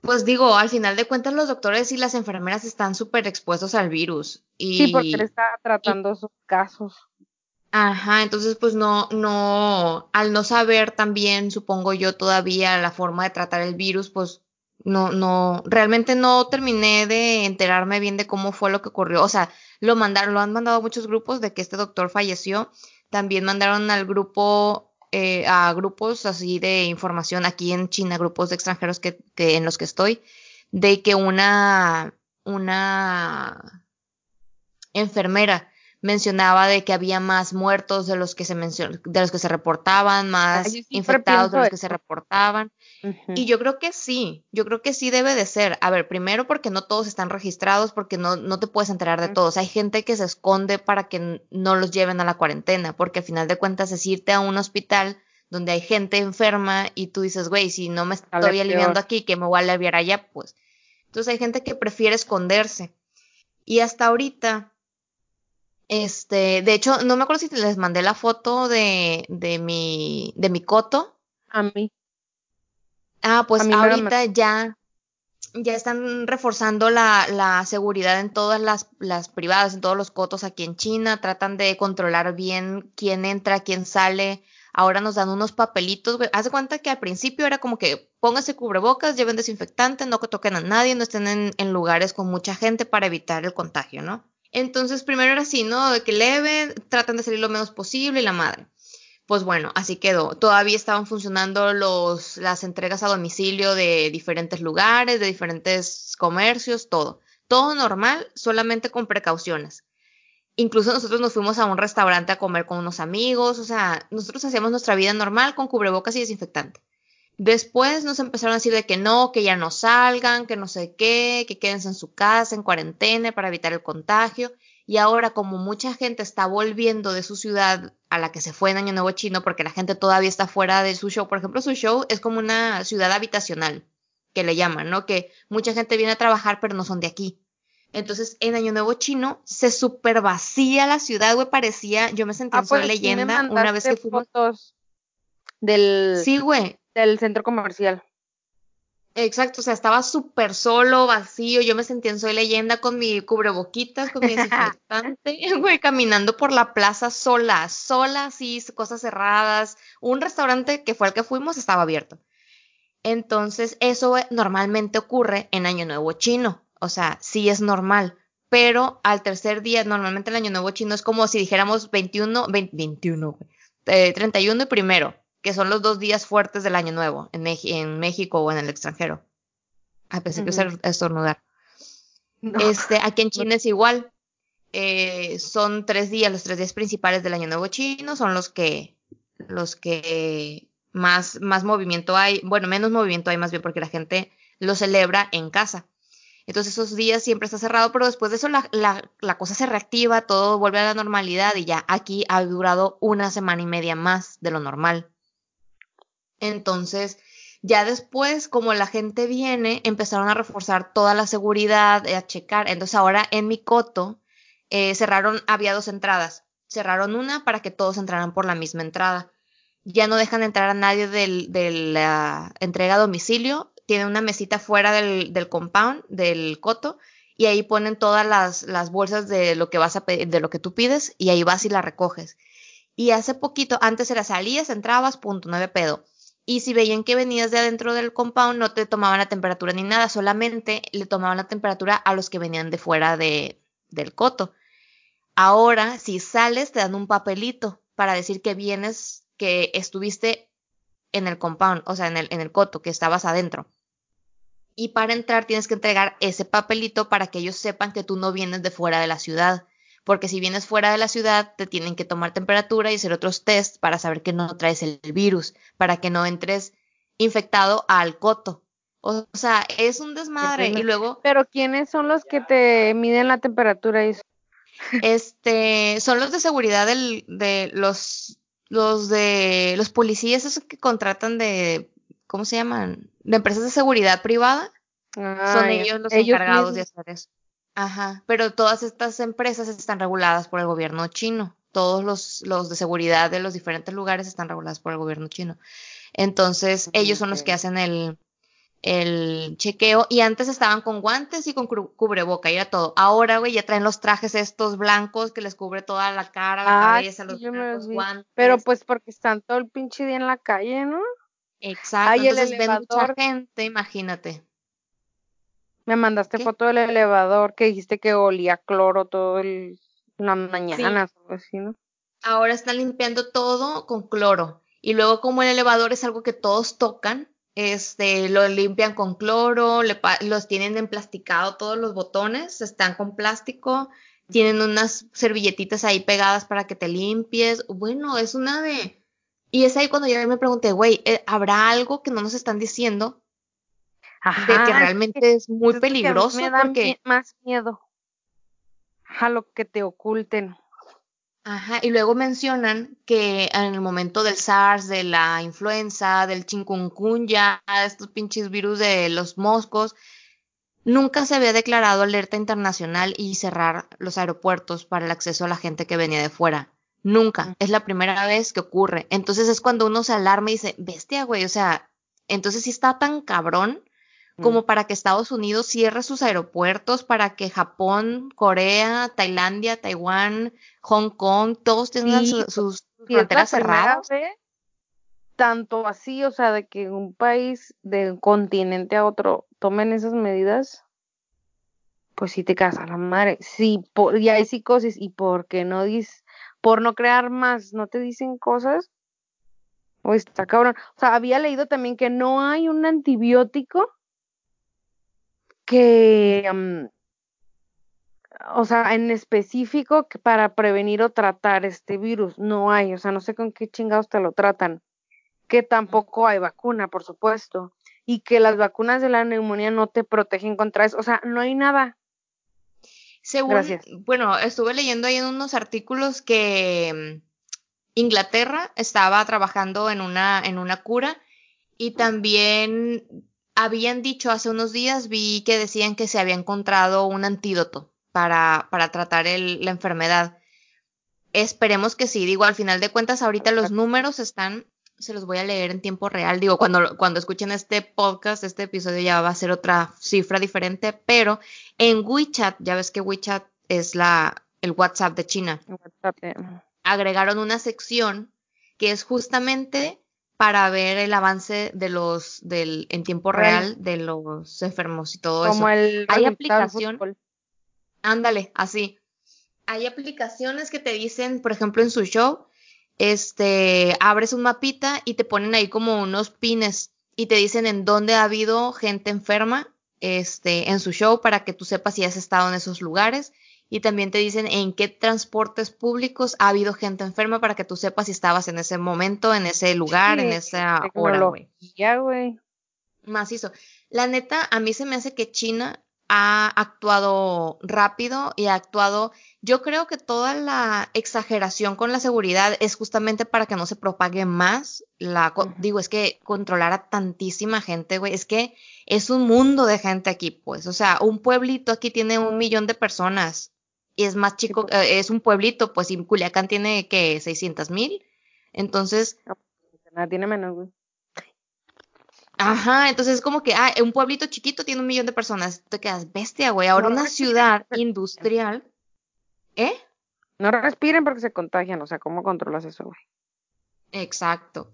pues digo, al final de cuentas los doctores y las enfermeras están súper expuestos al virus. Y, sí, porque él está tratando esos casos. Ajá, entonces pues no, no, al no saber también, supongo yo todavía la forma de tratar el virus, pues no, no, realmente no terminé de enterarme bien de cómo fue lo que ocurrió. O sea, lo mandaron, lo han mandado a muchos grupos de que este doctor falleció. También mandaron al grupo, eh, a grupos así de información aquí en China, grupos de extranjeros que, que en los que estoy, de que una, una enfermera mencionaba de que había más muertos de los que se de los que se reportaban, más infectados de los que se reportaban. Y yo creo que sí, yo creo que sí debe de ser. A ver, primero porque no todos están registrados, porque no, no te puedes enterar de todos. Hay gente que se esconde para que no los lleven a la cuarentena, porque al final de cuentas es irte a un hospital donde hay gente enferma y tú dices, güey, si no me estoy aliviando aquí, que me voy a aliviar allá, pues. Entonces hay gente que prefiere esconderse. Y hasta ahorita, este, de hecho, no me acuerdo si les mandé la foto de, de mi, de mi coto. A mí. Ah, pues ahorita ya, ya están reforzando la, la seguridad en todas las, las, privadas, en todos los cotos aquí en China. Tratan de controlar bien quién entra, quién sale. Ahora nos dan unos papelitos, güey. Haz de cuenta que al principio era como que pónganse cubrebocas, lleven desinfectante, no que toquen a nadie, no estén en, en lugares con mucha gente para evitar el contagio, ¿no? Entonces, primero era así, ¿no? De que leve, tratan de salir lo menos posible y la madre. Pues bueno, así quedó. Todavía estaban funcionando los, las entregas a domicilio de diferentes lugares, de diferentes comercios, todo. Todo normal, solamente con precauciones. Incluso nosotros nos fuimos a un restaurante a comer con unos amigos, o sea, nosotros hacíamos nuestra vida normal con cubrebocas y desinfectante. Después nos empezaron a decir de que no, que ya no salgan, que no sé qué, que quédense en su casa, en cuarentena para evitar el contagio. Y ahora como mucha gente está volviendo de su ciudad a la que se fue en Año Nuevo Chino, porque la gente todavía está fuera de su show, por ejemplo, su show es como una ciudad habitacional, que le llaman, ¿no? Que mucha gente viene a trabajar, pero no son de aquí. Entonces, en Año Nuevo Chino se super vacía la ciudad, güey, parecía, yo me sentí ah, en pues, leyenda una vez que fuimos. Fotos del... Sí, güey del centro comercial. Exacto, o sea, estaba súper solo, vacío, yo me sentía en Soy Leyenda con mi cubreboquitas, con mi desinfectante, güey, caminando por la plaza sola, sola, así, cosas cerradas. Un restaurante que fue el que fuimos estaba abierto. Entonces, eso normalmente ocurre en Año Nuevo Chino, o sea, sí es normal, pero al tercer día, normalmente el Año Nuevo Chino es como si dijéramos 21, 21, eh, 31 y primero que son los dos días fuertes del Año Nuevo en, en México o en el extranjero. A pesar de estornudar. Este, aquí en China es igual. Eh, son tres días, los tres días principales del Año Nuevo Chino, son los que, los que más, más movimiento hay, bueno, menos movimiento hay más bien porque la gente lo celebra en casa. Entonces esos días siempre está cerrado, pero después de eso la, la, la, cosa se reactiva, todo vuelve a la normalidad y ya aquí ha durado una semana y media más de lo normal. Entonces, ya después, como la gente viene, empezaron a reforzar toda la seguridad, a checar. Entonces ahora en mi coto eh, cerraron, había dos entradas. Cerraron una para que todos entraran por la misma entrada. Ya no dejan entrar a nadie de la entrega a domicilio tiene una mesita fuera del, del compound, del coto, y ahí ponen todas las, las bolsas de lo que vas a de lo que tú pides, y ahí vas y la recoges. Y hace poquito, antes era salías, entrabas, punto, no había pedo. Y si veían que venías de adentro del compound, no te tomaban la temperatura ni nada, solamente le tomaban la temperatura a los que venían de fuera de, del coto. Ahora, si sales, te dan un papelito para decir que vienes, que estuviste en el compound, o sea, en el, en el coto, que estabas adentro. Y para entrar tienes que entregar ese papelito para que ellos sepan que tú no vienes de fuera de la ciudad. Porque si vienes fuera de la ciudad, te tienen que tomar temperatura y hacer otros tests para saber que no traes el virus, para que no entres infectado al coto. O sea, es un desmadre. Y luego. Pero ¿quiénes son los que te miden la temperatura? Y... Este, son los de seguridad del, de los los de los policías, esos que contratan de, ¿cómo se llaman? De empresas de seguridad privada. son ellos los encargados de hacer eso. Ajá, pero todas estas empresas están reguladas por el gobierno chino. Todos los, los de seguridad de los diferentes lugares están regulados por el gobierno chino. Entonces, ellos son los que hacen el, el chequeo y antes estaban con guantes y con cubreboca y era todo. Ahora, güey, ya traen los trajes estos blancos que les cubre toda la cara, la cabeza, los, guantes. Pero pues porque están todo el pinche día en la calle, ¿no? Exacto. Entonces ven mucha gente, imagínate. Me mandaste foto del elevador que dijiste que olía cloro todo el la mañana, así, ¿no? Ahora están limpiando todo con cloro. Y luego como el elevador es algo que todos tocan, este, lo limpian con cloro, los tienen emplasticado todos los botones, están con plástico, tienen unas servilletitas ahí pegadas para que te limpies. Bueno, es una de... Y es ahí cuando yo me pregunté, güey, eh, ¿habrá algo que no nos están diciendo? De que realmente es, muy peligroso. Me da más miedo a lo que te oculten. Ajá, y luego mencionan que en el momento del SARS, de la influenza, del chikungunya, estos pinches virus de los moscos, nunca se había declarado alerta internacional y cerrar los aeropuertos para el acceso a la gente que venía de fuera. Nunca. Es la primera vez que ocurre. Entonces es cuando uno se alarma y dice, bestia, güey, o sea, entonces si está tan cabrón como mm. para que Estados Unidos cierre sus aeropuertos, para que Japón, Corea, Tailandia, Taiwán, Hong Kong, todos tengan sus fronteras cerradas. tanto así, o sea, de que un país de un continente a otro tomen esas medidas, pues sí te casa la madre. Sí, por, y hay psicosis, y por qué no dices, por no crear más, no te dicen cosas. O está cabrón. O sea, había leído también que no hay un antibiótico que, mm, o sea, en específico para prevenir o tratar este virus, no hay, o sea, no sé con qué chingados te lo tratan, que tampoco hay vacuna, por supuesto, y que las vacunas de la neumonía no te protegen contra eso, o sea, no hay nada. Según, bueno, estuve leyendo ahí en unos artículos que mm, Inglaterra estaba trabajando en una, en una cura y también habían dicho hace unos días, vi que decían que se había encontrado un antídoto para, para tratar el, la enfermedad. Esperemos que sí, digo, al final de cuentas, ahorita los números están, se los voy a leer en tiempo real, digo, cuando, cuando escuchen este podcast, este episodio ya va a ser otra cifra diferente, pero en WeChat, ya ves que WeChat es la, el WhatsApp de China, agregaron una sección que es justamente para ver el avance de los del en tiempo real de los enfermos y todo Como eso. El Hay aplicación. Ándale, así. Hay aplicaciones que te dicen, por ejemplo, en su show, este, abres un mapita y te ponen ahí como unos pines y te dicen en dónde ha habido gente enferma este, en su show para que tú sepas si has estado en esos lugares. Y también te dicen en qué transportes públicos ha habido gente enferma para que tú sepas si estabas en ese momento, en ese lugar, en esa hora, güey. Ya, güey. Macizo. La neta, a mí se me hace que China ha actuado rápido y ha actuado, yo creo que toda la exageración con la seguridad es justamente para que no se propague más la, digo, es que controlar a tantísima gente, güey, es que es un mundo de gente aquí, pues, o sea, un pueblito aquí tiene un millón de personas y es más chico, eh, es un pueblito, pues, y Culiacán tiene que 600 mil, entonces... Nada, tiene menos, güey. Ajá, entonces es como que, ah, un pueblito chiquito tiene un millón de personas, te quedas bestia, güey. Ahora una ciudad industrial, ¿eh? No respiren porque se contagian, o sea, ¿cómo controlas eso, güey? Exacto.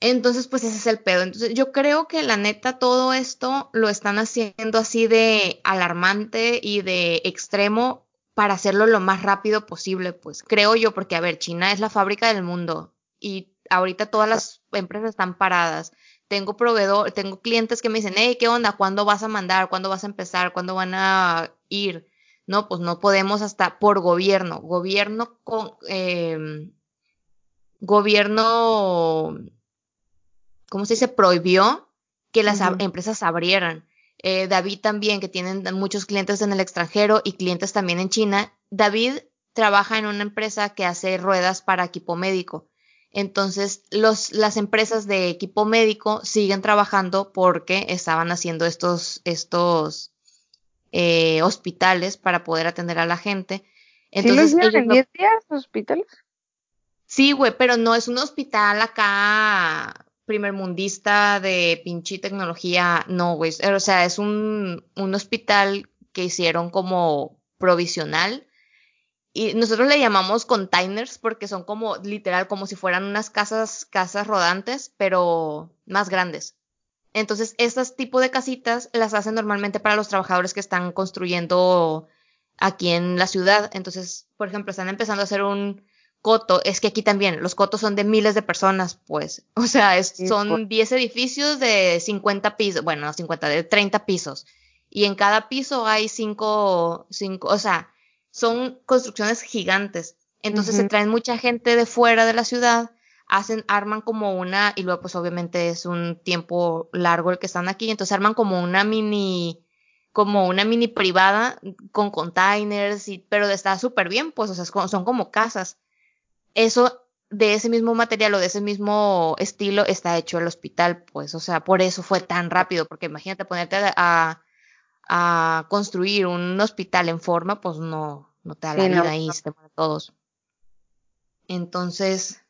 Entonces, pues ese es el pedo. Entonces, yo creo que la neta todo esto lo están haciendo así de alarmante y de extremo para hacerlo lo más rápido posible, pues creo yo, porque a ver, China es la fábrica del mundo y ahorita todas las empresas están paradas tengo proveedor, tengo clientes que me dicen, hey, ¿qué onda? ¿Cuándo vas a mandar? ¿Cuándo vas a empezar? ¿Cuándo van a ir? No, pues no podemos hasta por gobierno. Gobierno con eh, gobierno, ¿cómo se dice? Prohibió que las empresas abrieran. Eh, David también, que tienen muchos clientes en el extranjero y clientes también en China. David trabaja en una empresa que hace ruedas para equipo médico. Entonces, los, las empresas de equipo médico siguen trabajando porque estaban haciendo estos, estos eh, hospitales para poder atender a la gente. Entonces, ¿Sí los en 10 días hospitales? Sí, güey, pero no es un hospital acá primermundista de pinche tecnología, no, güey. O sea, es un, un hospital que hicieron como provisional y nosotros le llamamos containers porque son como literal como si fueran unas casas casas rodantes pero más grandes entonces estas tipo de casitas las hacen normalmente para los trabajadores que están construyendo aquí en la ciudad entonces por ejemplo están empezando a hacer un coto es que aquí también los cotos son de miles de personas pues o sea son 10 edificios de 50 pisos bueno no 50 de 30 pisos y en cada piso hay cinco cinco o sea son construcciones gigantes. Entonces se traen mucha gente de fuera de la ciudad, hacen, arman como una, y luego pues obviamente es un tiempo largo el que están aquí, entonces arman como una mini, como una mini privada con containers, y, pero está súper bien, pues, o sea, son como casas. Eso, de ese mismo material o de ese mismo estilo está hecho el hospital, pues, o sea, por eso fue tan rápido, porque imagínate ponerte a a construir un hospital en forma, pues no, no te da la vida ahí, se todos. Entonces,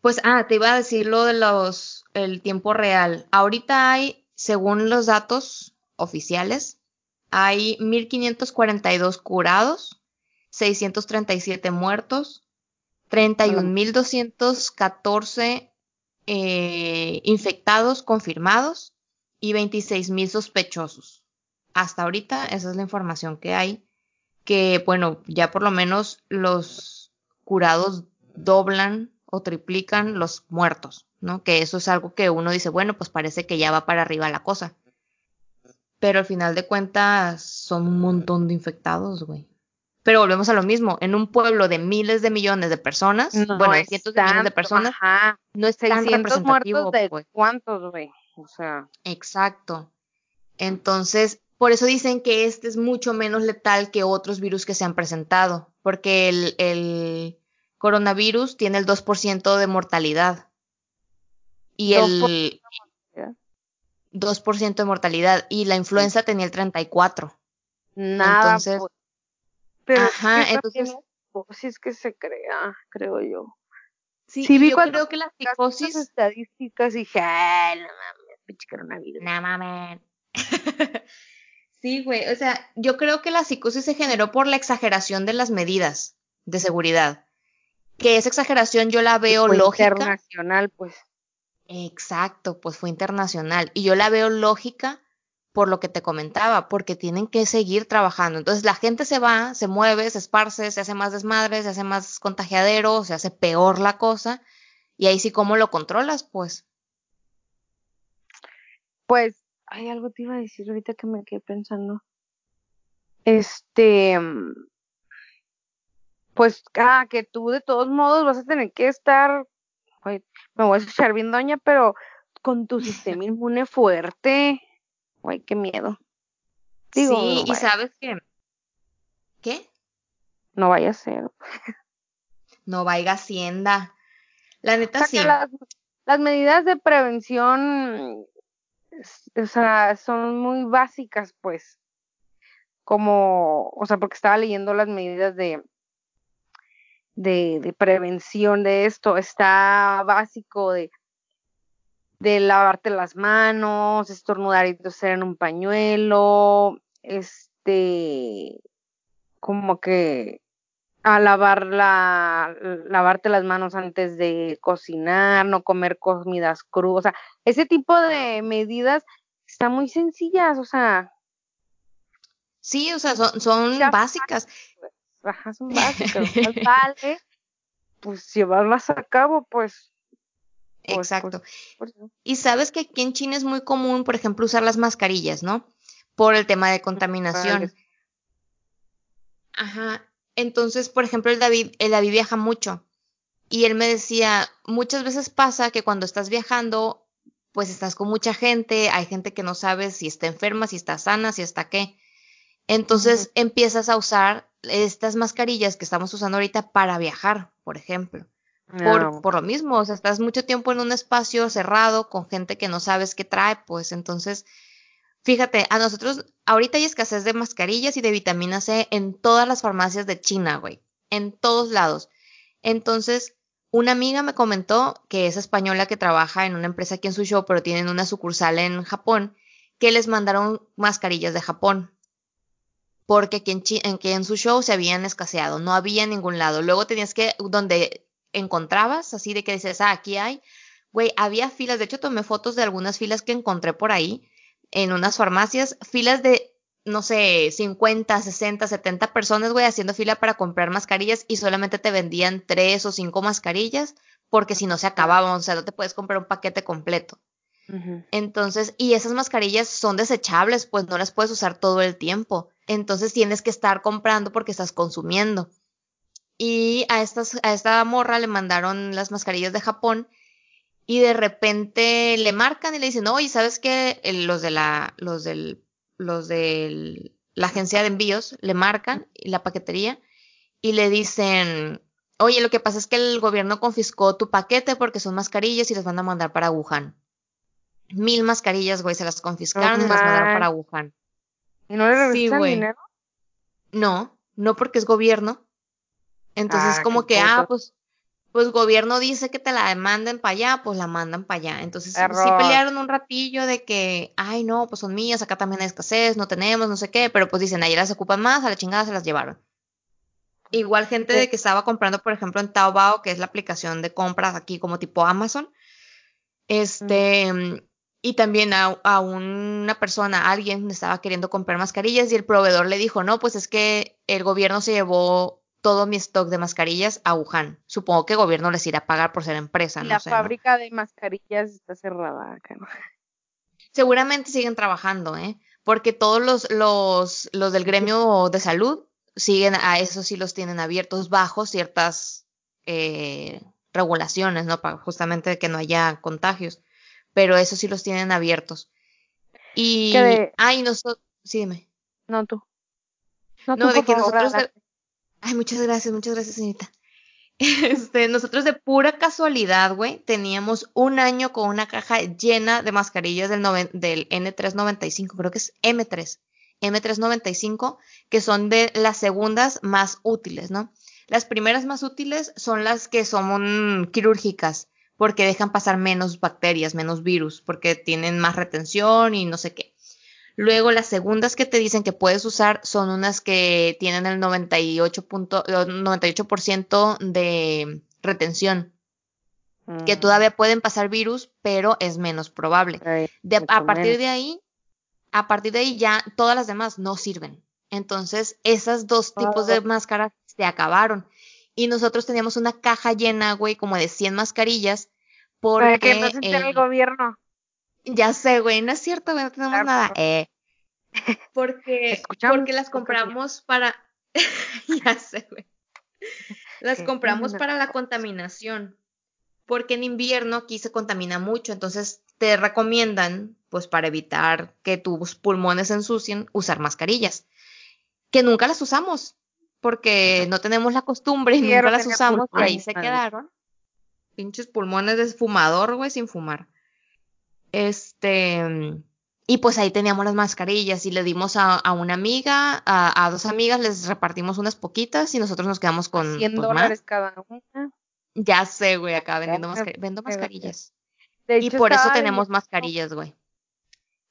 pues, ah, te iba a decir lo de los, el tiempo real. Ahorita hay, según los datos oficiales, hay 1542 curados, 637 muertos, 31.214 eh, infectados confirmados y 26 mil sospechosos. Hasta ahorita esa es la información que hay, que bueno, ya por lo menos los curados doblan o triplican los muertos, ¿no? Que eso es algo que uno dice, bueno, pues parece que ya va para arriba la cosa. Pero al final de cuentas son un montón de infectados, güey. Pero volvemos a lo mismo, en un pueblo de miles de millones de personas, bueno, de cientos de millones de personas, no es tan representativo. de pues. ¿Cuántos, güey? O sea. Exacto. Entonces, por eso dicen que este es mucho menos letal que otros virus que se han presentado, porque el, el coronavirus tiene el 2% de mortalidad. Y el 2% de mortalidad. Y la influenza tenía el 34%. Nada. Entonces, pues. Pero ajá, entonces. Si es que se crea, creo yo. Sí, sí vi yo creo que la psicosis. estadísticas y dije, no mames pinche coronavirus. No mames. sí, güey. O sea, yo creo que la psicosis se generó por la exageración de las medidas de seguridad. Que esa exageración yo la veo fue lógica. Internacional, pues. Exacto, pues fue internacional. Y yo la veo lógica por lo que te comentaba, porque tienen que seguir trabajando. Entonces la gente se va, se mueve, se esparce, se hace más desmadre, se hace más contagiadero, se hace peor la cosa. Y ahí sí, ¿cómo lo controlas? Pues pues Hay algo te iba a decir ahorita que me quedé pensando. Este, mm, pues, ah, que tú de todos modos vas a tener que estar, me voy a escuchar bien doña, pero con tu sistema inmune fuerte. Ay, qué miedo. sí, y sabes qué. ¿Qué? No vaya a ser. no vaya Hacienda. La neta sí. Las, medidas de prevención, o sea, son muy básicas, pues. Como, o sea, porque estaba leyendo las medidas de, de, de prevención de esto. Está básico de de lavarte las manos, estornudar y toser en un pañuelo, este, como que a lavar la, lavarte las manos antes de cocinar, no comer comidas crudas, o sea, ese tipo de medidas están muy sencillas, o sea. Sí, o sea, son, son básicas. Ajá, son básicas, vale, pues llevarlas a cabo, pues Exacto. y sabes que aquí en China es muy común, por ejemplo, usar las mascarillas, ¿no? Por el tema de contaminación. Ajá. Entonces, por ejemplo, el David, el David viaja mucho. Y él me decía, muchas veces pasa que cuando estás viajando, pues estás con mucha gente, hay gente que no sabe si está enferma, si está sana, si está qué. Entonces empiezas a usar estas mascarillas que estamos usando ahorita para viajar, por ejemplo. Por, por, lo mismo, o sea, estás mucho tiempo en un espacio cerrado con gente que no sabes qué trae, pues entonces, fíjate, a nosotros ahorita hay escasez de mascarillas y de vitamina C en todas las farmacias de China, güey, en todos lados. Entonces, una amiga me comentó que es española que trabaja en una empresa aquí en su show, pero tienen una sucursal en Japón, que les mandaron mascarillas de Japón. Porque aquí en, en, su show se habían escaseado, no había en ningún lado. Luego tenías que, donde encontrabas, así de que dices, ah, aquí hay, güey, había filas, de hecho tomé fotos de algunas filas que encontré por ahí, en unas farmacias, filas de, no sé, 50, 60, 70 personas, güey, haciendo fila para comprar mascarillas y solamente te vendían tres o cinco mascarillas, porque si no se acababan, o sea, no te puedes comprar un paquete completo. Entonces, y esas mascarillas son desechables, pues no las puedes usar todo el tiempo. Entonces tienes que estar comprando porque estás consumiendo. Y a, estas, a esta morra le mandaron las mascarillas de Japón y de repente le marcan y le dicen, oye, ¿sabes qué? Los de la, los del, los de la agencia de envíos le marcan y la paquetería y le dicen, oye, lo que pasa es que el gobierno confiscó tu paquete porque son mascarillas y las van a mandar para Wuhan. Mil mascarillas, güey, se las confiscaron y las mandaron para Wuhan. ¿Y no le regresan dinero? No, no porque es gobierno. Entonces, ah, como que, ah, pues, pues gobierno dice que te la manden para allá, pues la mandan para allá. Entonces, sí pelearon un ratillo de que, ay, no, pues son mías, acá también hay escasez, no tenemos, no sé qué, pero pues dicen, ayer las ocupan más, a la chingada se las llevaron. Igual gente de que estaba comprando, por ejemplo, en Taobao, que es la aplicación de compras aquí como tipo Amazon. Este, y también a, a, una persona, alguien estaba queriendo comprar mascarillas y el proveedor le dijo, no, pues es que el gobierno se llevó todo mi stock de mascarillas a Wuhan. Supongo que el gobierno les irá a pagar por ser empresa. la fábrica de mascarillas está cerrada acá. Seguramente siguen trabajando, ¿eh? Porque todos los, los, los del gremio de salud siguen, a eso sí los tienen abiertos bajo ciertas eh, regulaciones, ¿no? Para justamente que no haya contagios. Pero eso sí los tienen abiertos. Y, ay, nosotros, sí, dime. No, tú. No, de que nosotros, Ay, muchas gracias, muchas gracias, señorita. Este, nosotros de pura casualidad, güey, teníamos un año con una caja llena de mascarillas del, del N395, creo que es M3, M395, que son de las segundas más útiles, ¿no? Las primeras más útiles son las que son quirúrgicas, porque dejan pasar menos bacterias, menos virus, porque tienen más retención y no sé qué. Luego las segundas que te dicen que puedes usar son unas que tienen el 98%, de retención. Que mm. todavía pueden pasar virus, pero es menos probable. a partir de ahí, a partir de ahí ya todas las demás no sirven. Entonces, esos dos tipos de máscaras se acabaron. Y nosotros teníamos una caja llena, güey, como de 100 mascarillas. Porque, ¿Para que no se el gobierno? Ya sé, güey, no es cierto, güey, no tenemos nada. Eh, porque, porque las compramos para. ya sé, güey. Las compramos para la contaminación. Porque en invierno aquí se contamina mucho, entonces te recomiendan, pues para evitar que tus pulmones se ensucien, usar mascarillas. Que nunca las usamos, porque no tenemos la costumbre y nunca las usamos, y ahí se quedaron. Pinches pulmones de fumador, güey, sin fumar. Este. Y pues ahí teníamos las mascarillas y le dimos a, una amiga, a, dos amigas, les repartimos unas poquitas y nosotros nos quedamos con 100 pues, dólares cada una. Ya sé, güey, acá vendiendo mascarillas. Vendo mascarillas. y por eso tenemos mascarillas, güey.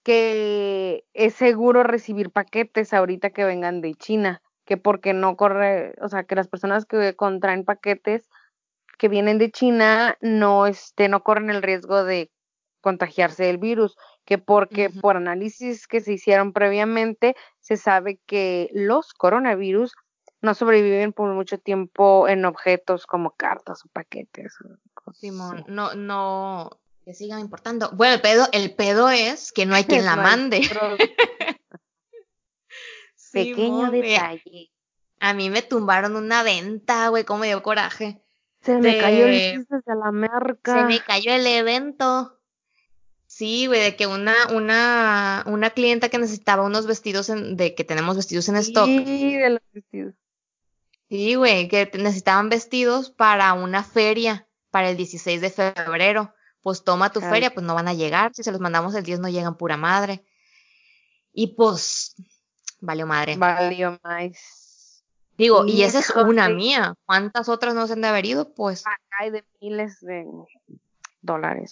Que es seguro recibir paquetes ahorita que vengan de China, que porque no corre, o sea, que las personas que contraen paquetes que vienen de China no este no corren el riesgo de contagiarse del virus, que porque por análisis que se hicieron previamente se sabe que los coronavirus no sobreviven por mucho tiempo en objetos como cartas o paquetes. Simón, no, no, que sigan importando. Bueno, el pedo, el pedo es que no hay quien la mande. Pequeño detalle. A mí me tumbaron una venta, güey, cómo me dio coraje. Se me cayó el de la merca. Se me cayó el evento. Sí, güey, de que una, una, una clienta que necesitaba unos vestidos en, de que tenemos vestidos en stock. Sí, de los vestidos. Sí, güey, que necesitaban vestidos para una feria, para el 16 de febrero. Pues toma tu feria, pues no van a llegar. Si se los mandamos el 10 no llegan pura madre. Y pues, valió madre. Valió más. Digo, y, esa es una mía. ¿Cuántas otras no se han de haber ido? Pues. hay de miles de dólares.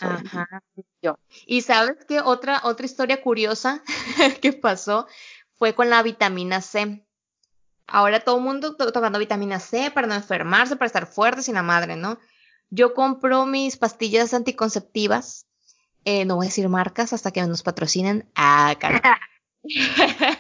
Y sabes qué otra, otra historia curiosa que pasó fue con la vitamina C. Ahora todo el mundo tomando vitamina C para no enfermarse, para estar fuerte sin la madre, ¿no? Yo compro mis pastillas anticonceptivas. Eh, no voy a decir marcas hasta que nos patrocinen. Ah,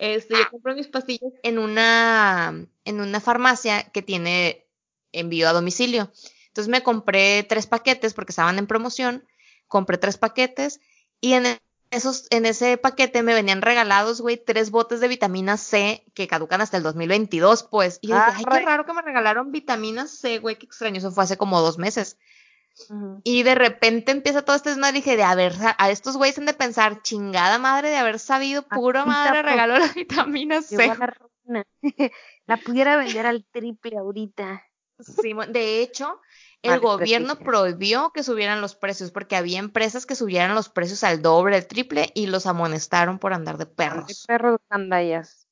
este, yo compro mis pastillas en una, en una farmacia que tiene envío a domicilio. Entonces me compré tres paquetes porque estaban en promoción, compré tres paquetes y en esos, en ese paquete me venían regalados, güey, tres botes de vitamina C que caducan hasta el 2022, pues. Y dije, ay, qué raro que me regalaron vitamina C, güey, qué extraño, eso fue hace como dos meses. Y de repente empieza todo este desmadre y dije, de a ver, a estos güeyes han de pensar, chingada madre de haber sabido, puro madre regaló la vitamina C. La pudiera vender al triple ahorita. Sí, de hecho, el gobierno prohibió que subieran los precios porque había empresas que subieran los precios al doble, al triple y los amonestaron por andar de perros. De perros candallas.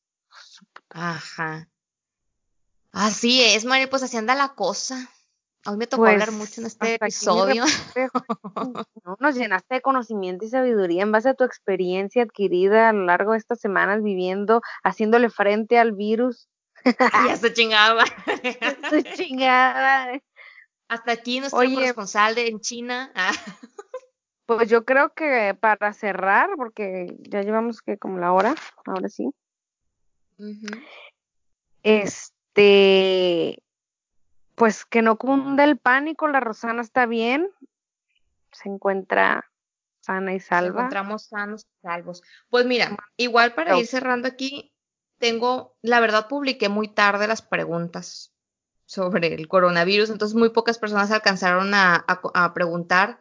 Ajá. Así es, Mari, pues así anda la cosa. Hoy me tocó hablar pues, mucho en este episodio. no, nos llenaste de conocimiento y sabiduría en base a tu experiencia adquirida a lo largo de estas semanas viviendo, haciéndole frente al virus. Ya se chingaba. se chingaba. Hasta aquí nuestro Oye, corresponsal en China. Ah. Pues yo creo que para cerrar, porque ya llevamos que como la hora, ahora sí. Este, pues que no cunda el pánico, la Rosana está bien, se encuentra sana y salva. Nos encontramos sanos y salvos. Pues mira, igual para ir cerrando aquí, tengo, la verdad publiqué muy tarde las preguntas sobre el coronavirus, entonces muy pocas personas alcanzaron a, preguntar,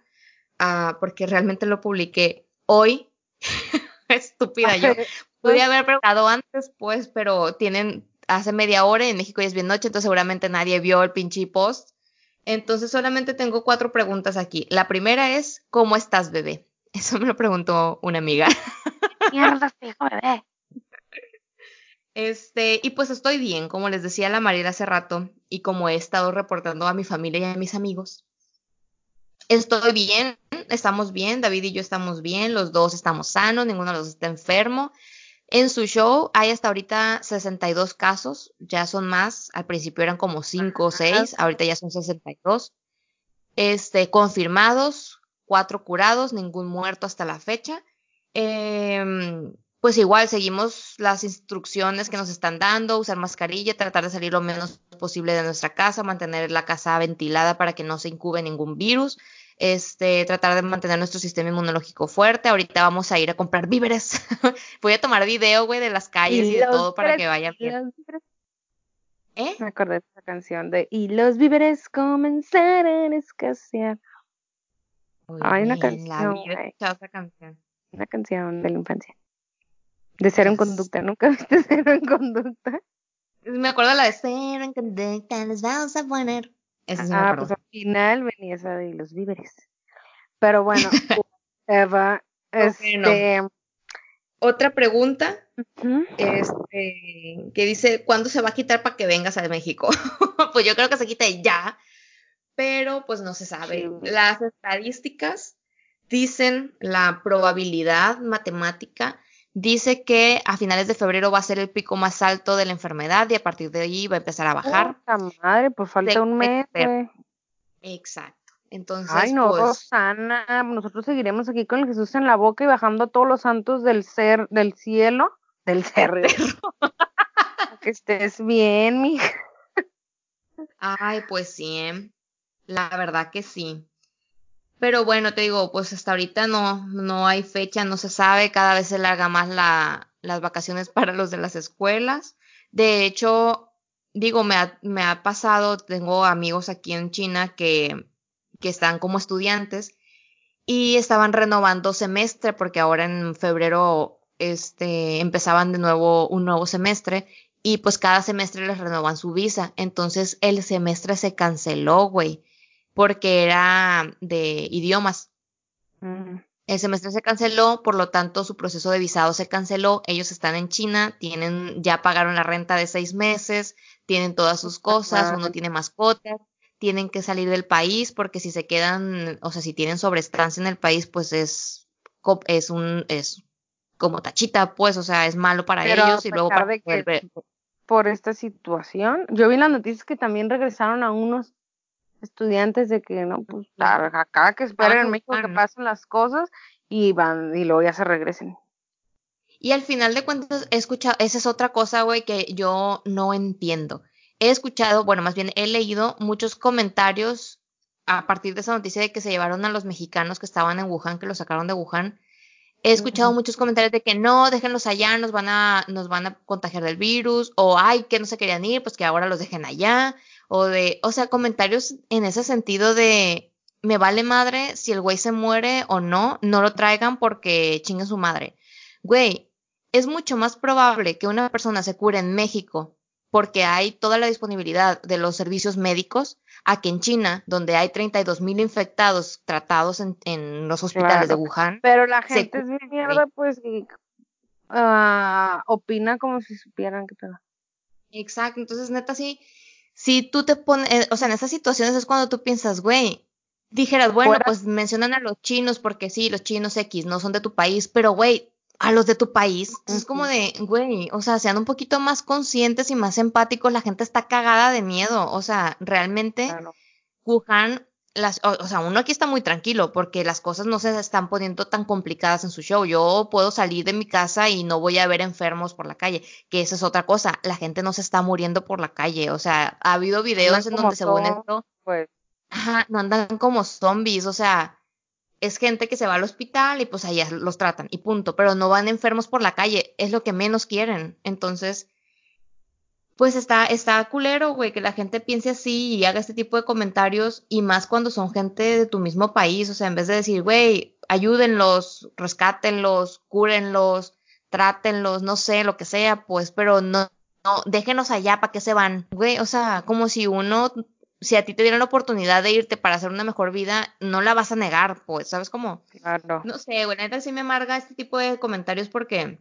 uh, porque realmente lo publiqué hoy. Estúpida yo. Pude haber preguntado antes, pues, pero tienen hace media hora y en México ya es bien noche, entonces seguramente nadie vio el pinche post. Entonces solamente tengo cuatro preguntas aquí. La primera es, ¿cómo estás, bebé? Eso me lo preguntó una amiga. Mierda, hijo, bebé. Este, y pues estoy bien, como les decía la Mariela hace rato, y como he estado reportando a mi familia y a mis amigos. Estoy bien, estamos bien, David y yo estamos bien, los dos estamos sanos, ninguno de los está enfermo. En su show hay hasta ahorita 62 casos, ya son más, al principio eran como 5 o 6, ahorita ya son 62. Este, confirmados, cuatro curados, ningún muerto hasta la fecha. Eh, pues igual seguimos las instrucciones que nos están dando, usar mascarilla, tratar de salir lo menos posible de nuestra casa, mantener la casa ventilada para que no se incube ningún virus. este, tratar de mantener nuestro sistema inmunológico fuerte. Ahorita vamos a ir a comprar víveres. Voy a tomar video, güey, de las calles y, de todo para que vayan bien. ¿Eh? Me acordé de esa canción de Y los víveres comenzarán a escasear. Hay una canción. esa canción. Una canción de la infancia. De cero en conducta. ¿Nunca viste cero en conducta? Me acuerdo la de cero en conducta, les vamos a poner. ah, pues al final venía esa de los víveres. Pero bueno, Eva, este... Otra pregunta, este, que dice, ¿cuándo se va a quitar para que vengas a México? pues yo creo que se quita ya, pero pues no se sabe. Las estadísticas dicen la probabilidad matemática Dice que a finales de febrero va a ser el pico más alto de la enfermedad y a partir de ahí va a empezar a bajar. madre, pues falta un mes. Exacto. Entonces, Ay, no, pues, Rosana, nosotros seguiremos aquí con el Jesús en la boca y bajando todos los santos del ser, del cielo, del cerro. que estés bien, mi. Ay, pues sí, ¿eh? la verdad que sí. Pero bueno, te digo, pues hasta ahorita no, no hay fecha, no se sabe, cada vez se larga más la, las vacaciones para los de las escuelas. De hecho, digo, me ha, me ha pasado, tengo amigos aquí en China que, que están como estudiantes y estaban renovando semestre porque ahora en febrero este, empezaban de nuevo un nuevo semestre y pues cada semestre les renovan su visa. Entonces el semestre se canceló, güey porque era de idiomas. Mm. El semestre se canceló, por lo tanto su proceso de visado se canceló. Ellos están en China, tienen, ya pagaron la renta de seis meses, tienen todas sus cosas, uno tiene mascotas, tienen que salir del país porque si se quedan, o sea, si tienen sobreestancia en el país, pues es, es un, es como tachita, pues, o sea, es malo para ellos y luego para por esta situación. Yo vi las noticias que también regresaron a unos estudiantes de que no, pues acá que esperen en México que pasen las cosas y van y luego ya se regresen. Y al final de cuentas he escuchado, esa es otra cosa, güey, que yo no entiendo. He escuchado, bueno, más bien he leído muchos comentarios a partir de esa noticia de que se llevaron a los mexicanos que estaban en Wuhan, que los sacaron de Wuhan. He escuchado muchos comentarios de que no, déjenlos allá, nos van a, nos van a contagiar del virus, o ay, que no se querían ir, pues que ahora los dejen allá, o de, o sea, comentarios en ese sentido de, me vale madre si el güey se muere o no, no lo traigan porque chingue su madre. Güey, es mucho más probable que una persona se cure en México porque hay toda la disponibilidad de los servicios médicos a que en China, donde hay 32 mil infectados tratados en, los hospitales de Wuhan. Pero la gente es mierda, pues, y, uh, opina como si supieran que todo. Exacto, entonces neta sí, si tú te pones, eh, o sea, en esas situaciones es cuando tú piensas, güey, dijeras, bueno, pues mencionan a los chinos porque sí, los chinos X no son de tu país, pero güey, a los de tu país, es como de, güey, o sea, sean un poquito más conscientes y más empáticos, la gente está cagada de miedo, o sea, realmente Wuhan las, o, sea, uno aquí está muy tranquilo porque las cosas no se están poniendo tan complicadas en su show. Yo puedo salir de mi casa y no voy a ver enfermos por la calle, que esa es otra cosa. La gente no se está muriendo por la calle. O sea, ha habido videos en donde según esto, pues. ajá, no andan como zombies. O sea, es gente que se va al hospital y pues allá los tratan y punto. Pero no van enfermos por la calle. Es lo que menos quieren. Entonces, pues está, está culero, güey, que la gente piense así y haga este tipo de comentarios y más cuando son gente de tu mismo país, o sea, en vez de decir, güey, ayúdenlos, rescátenlos, cúrenlos, trátenlos, no sé, lo que sea, pues, pero no, no, déjenos allá, ¿para qué se van? Güey, o sea, como si uno, si a ti te dieran la oportunidad de irte para hacer una mejor vida, no la vas a negar, pues, ¿sabes cómo? Claro. No sé, güey, la neta sí me amarga este tipo de comentarios porque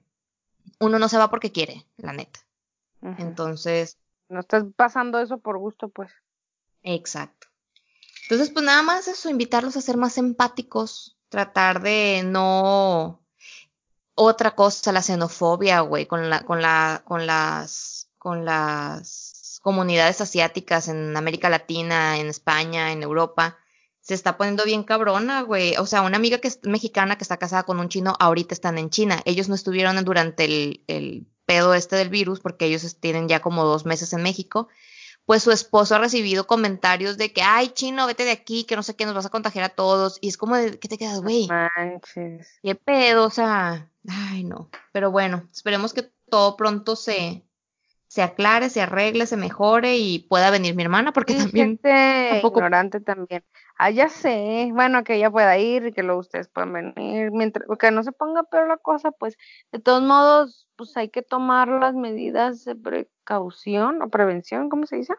uno no se va porque quiere, la neta. Entonces. No estás pasando eso por gusto, pues. Exacto. Entonces, pues nada más eso, invitarlos a ser más empáticos, tratar de no. Otra cosa, la xenofobia, güey, con la, con la, con las, con las comunidades asiáticas en América Latina, en España, en Europa, se está poniendo bien cabrona, güey. O sea, una amiga que es mexicana que está casada con un chino, ahorita están en China. Ellos no estuvieron durante el, el pedo este del virus, porque ellos tienen ya como dos meses en México, pues su esposo ha recibido comentarios de que, ay, chino, vete de aquí, que no sé qué, nos vas a contagiar a todos. Y es como de, ¿qué te quedas, güey? Manches. ¿Qué pedo? O sea, ay, no. Pero bueno, esperemos que todo pronto se, se aclare, se arregle, se mejore y pueda venir mi hermana, porque Sí, también tampoco- ignorante también. Ah, ya sé, bueno, que ella pueda ir y que luego ustedes puedan venir, mientras, que no se ponga peor la cosa, pues, de todos modos, pues hay que tomar las medidas de precaución o prevención, ¿cómo se dice?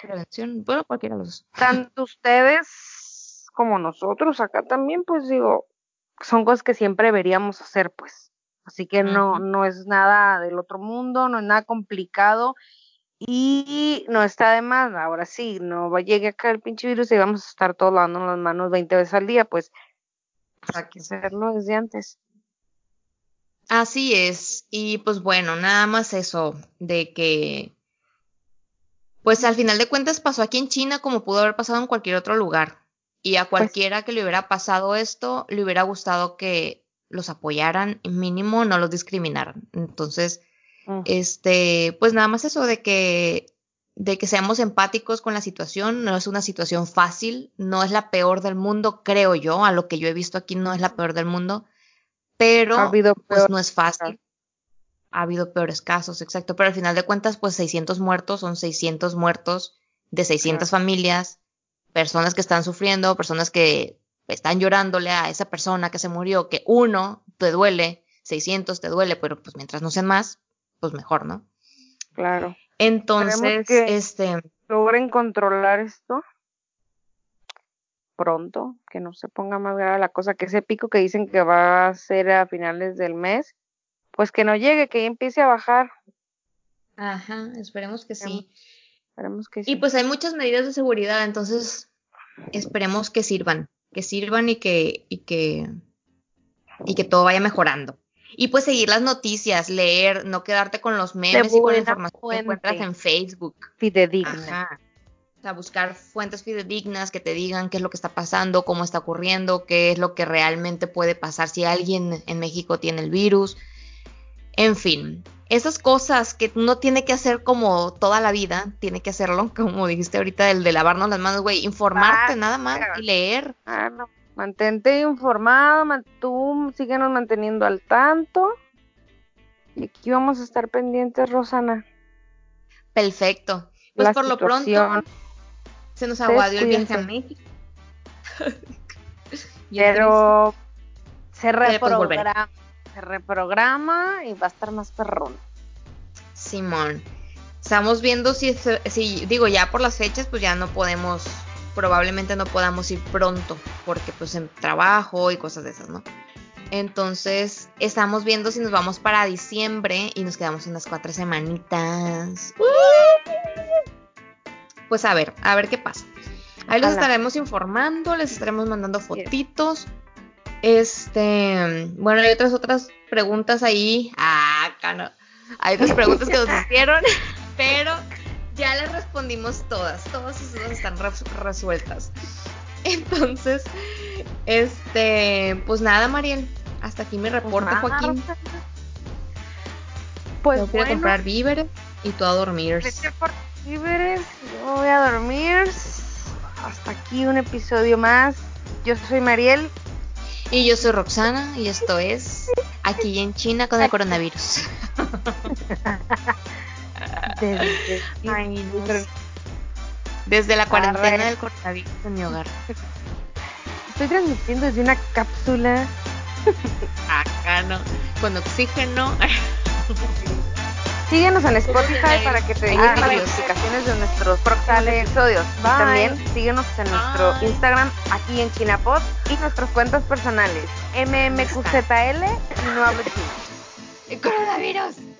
prevención, bueno, cualquiera de los dos. Tanto ustedes como nosotros acá también, pues digo, son cosas que siempre deberíamos hacer, pues. Así que no, no es nada del otro mundo, no es nada complicado y no está de más. Ahora sí, no va, llegue acá el pinche virus y vamos a estar todos lavándonos las manos 20 veces al día, pues, pues hay que hacerlo desde antes. Así es. Y pues bueno, nada más eso de que, pues al final de cuentas pasó aquí en China como pudo haber pasado en cualquier otro lugar. Y a cualquiera que le hubiera pasado esto, le hubiera gustado que los apoyaran, mínimo no los discriminaran. Entonces, este, pues nada más eso de que, de que seamos empáticos con la situación. No es una situación fácil, no es la peor del mundo, creo yo. A lo que yo he visto aquí no es la peor del mundo. Pero Ha habido pues no es fácil. Ha habido peores casos, exacto. Pero al final de cuentas, pues 600 muertos son 600 muertos de 600 familias, personas que están sufriendo, personas que están llorándole a esa persona que se murió, que uno te duele, 600 te duele, pero pues mientras no sean más, pues mejor, ¿no? Claro. Entonces, que- este, Logren controlar esto pronto, que no se ponga más grave la cosa, que ese pico que dicen que va a ser a finales del mes, pues que no llegue, que ya empiece a bajar. ajá, esperemos que sí. Esperemos que sí. Y pues hay muchas medidas de seguridad, entonces esperemos que sirvan, que sirvan y que, y que, y que todo vaya mejorando. Y pues seguir las noticias, leer, no quedarte con los memes y con la información que encuentras fuente. en Facebook. fidedigna. Ajá. O sea, buscar fuentes fidedignas que te digan qué es lo que está pasando, cómo está ocurriendo, qué es lo que realmente puede pasar si alguien en México tiene el virus. En fin, esas cosas que uno tiene que hacer como toda la vida, tiene que hacerlo, como dijiste ahorita, el de lavarnos las manos, güey, informarte Ah, nada más y leer. Ah, no. Mantente informado, man- tú síguenos manteniendo al tanto. Y aquí vamos a estar pendientes, Rosana. Perfecto. Pues La por lo pronto, se nos aguadió el viaje a. México. Pero se reprograma, se reprograma y va a estar más perrón. Simón. Estamos viendo si, digo, ya por las fechas, pues ya no podemos, probablemente no podamos ir pronto, porque pues en trabajo y cosas de esas, ¿no? Entonces, estamos viendo si nos vamos para diciembre y nos quedamos unas cuatro semanitas. Pues a ver, a ver qué pasa. Ahí los estaremos informando, les estaremos mandando fotitos. Este, bueno, hay otras otras preguntas ahí. Ah, cano. Hay otras preguntas que nos hicieron, pero ya las respondimos todas. Todas sus dudas están res- resueltas. Entonces, este, pues nada, Mariel. Hasta aquí mi reporte, Pues nada, Joaquín. Pues a bueno, comprar víveres y tú a dormir. vete por víveres, yo voy a dormir. Hasta aquí un episodio más. Yo soy Mariel. Y yo soy Roxana y esto es aquí en China con el coronavirus. Desde Ay, no sé. Desde la cuarentena del coronavirus en mi hogar. Estoy transmitiendo desde una cápsula. Acá no. Con oxígeno. Síguenos en Spotify para que te lleguen las notificaciones de nuestros próximos episodios. Y Bye. también síguenos en nuestro Bye. Instagram aquí en Chinapod y nuestras cuentas personales MMQZL y No Hablo Chino. ¡El coronavirus!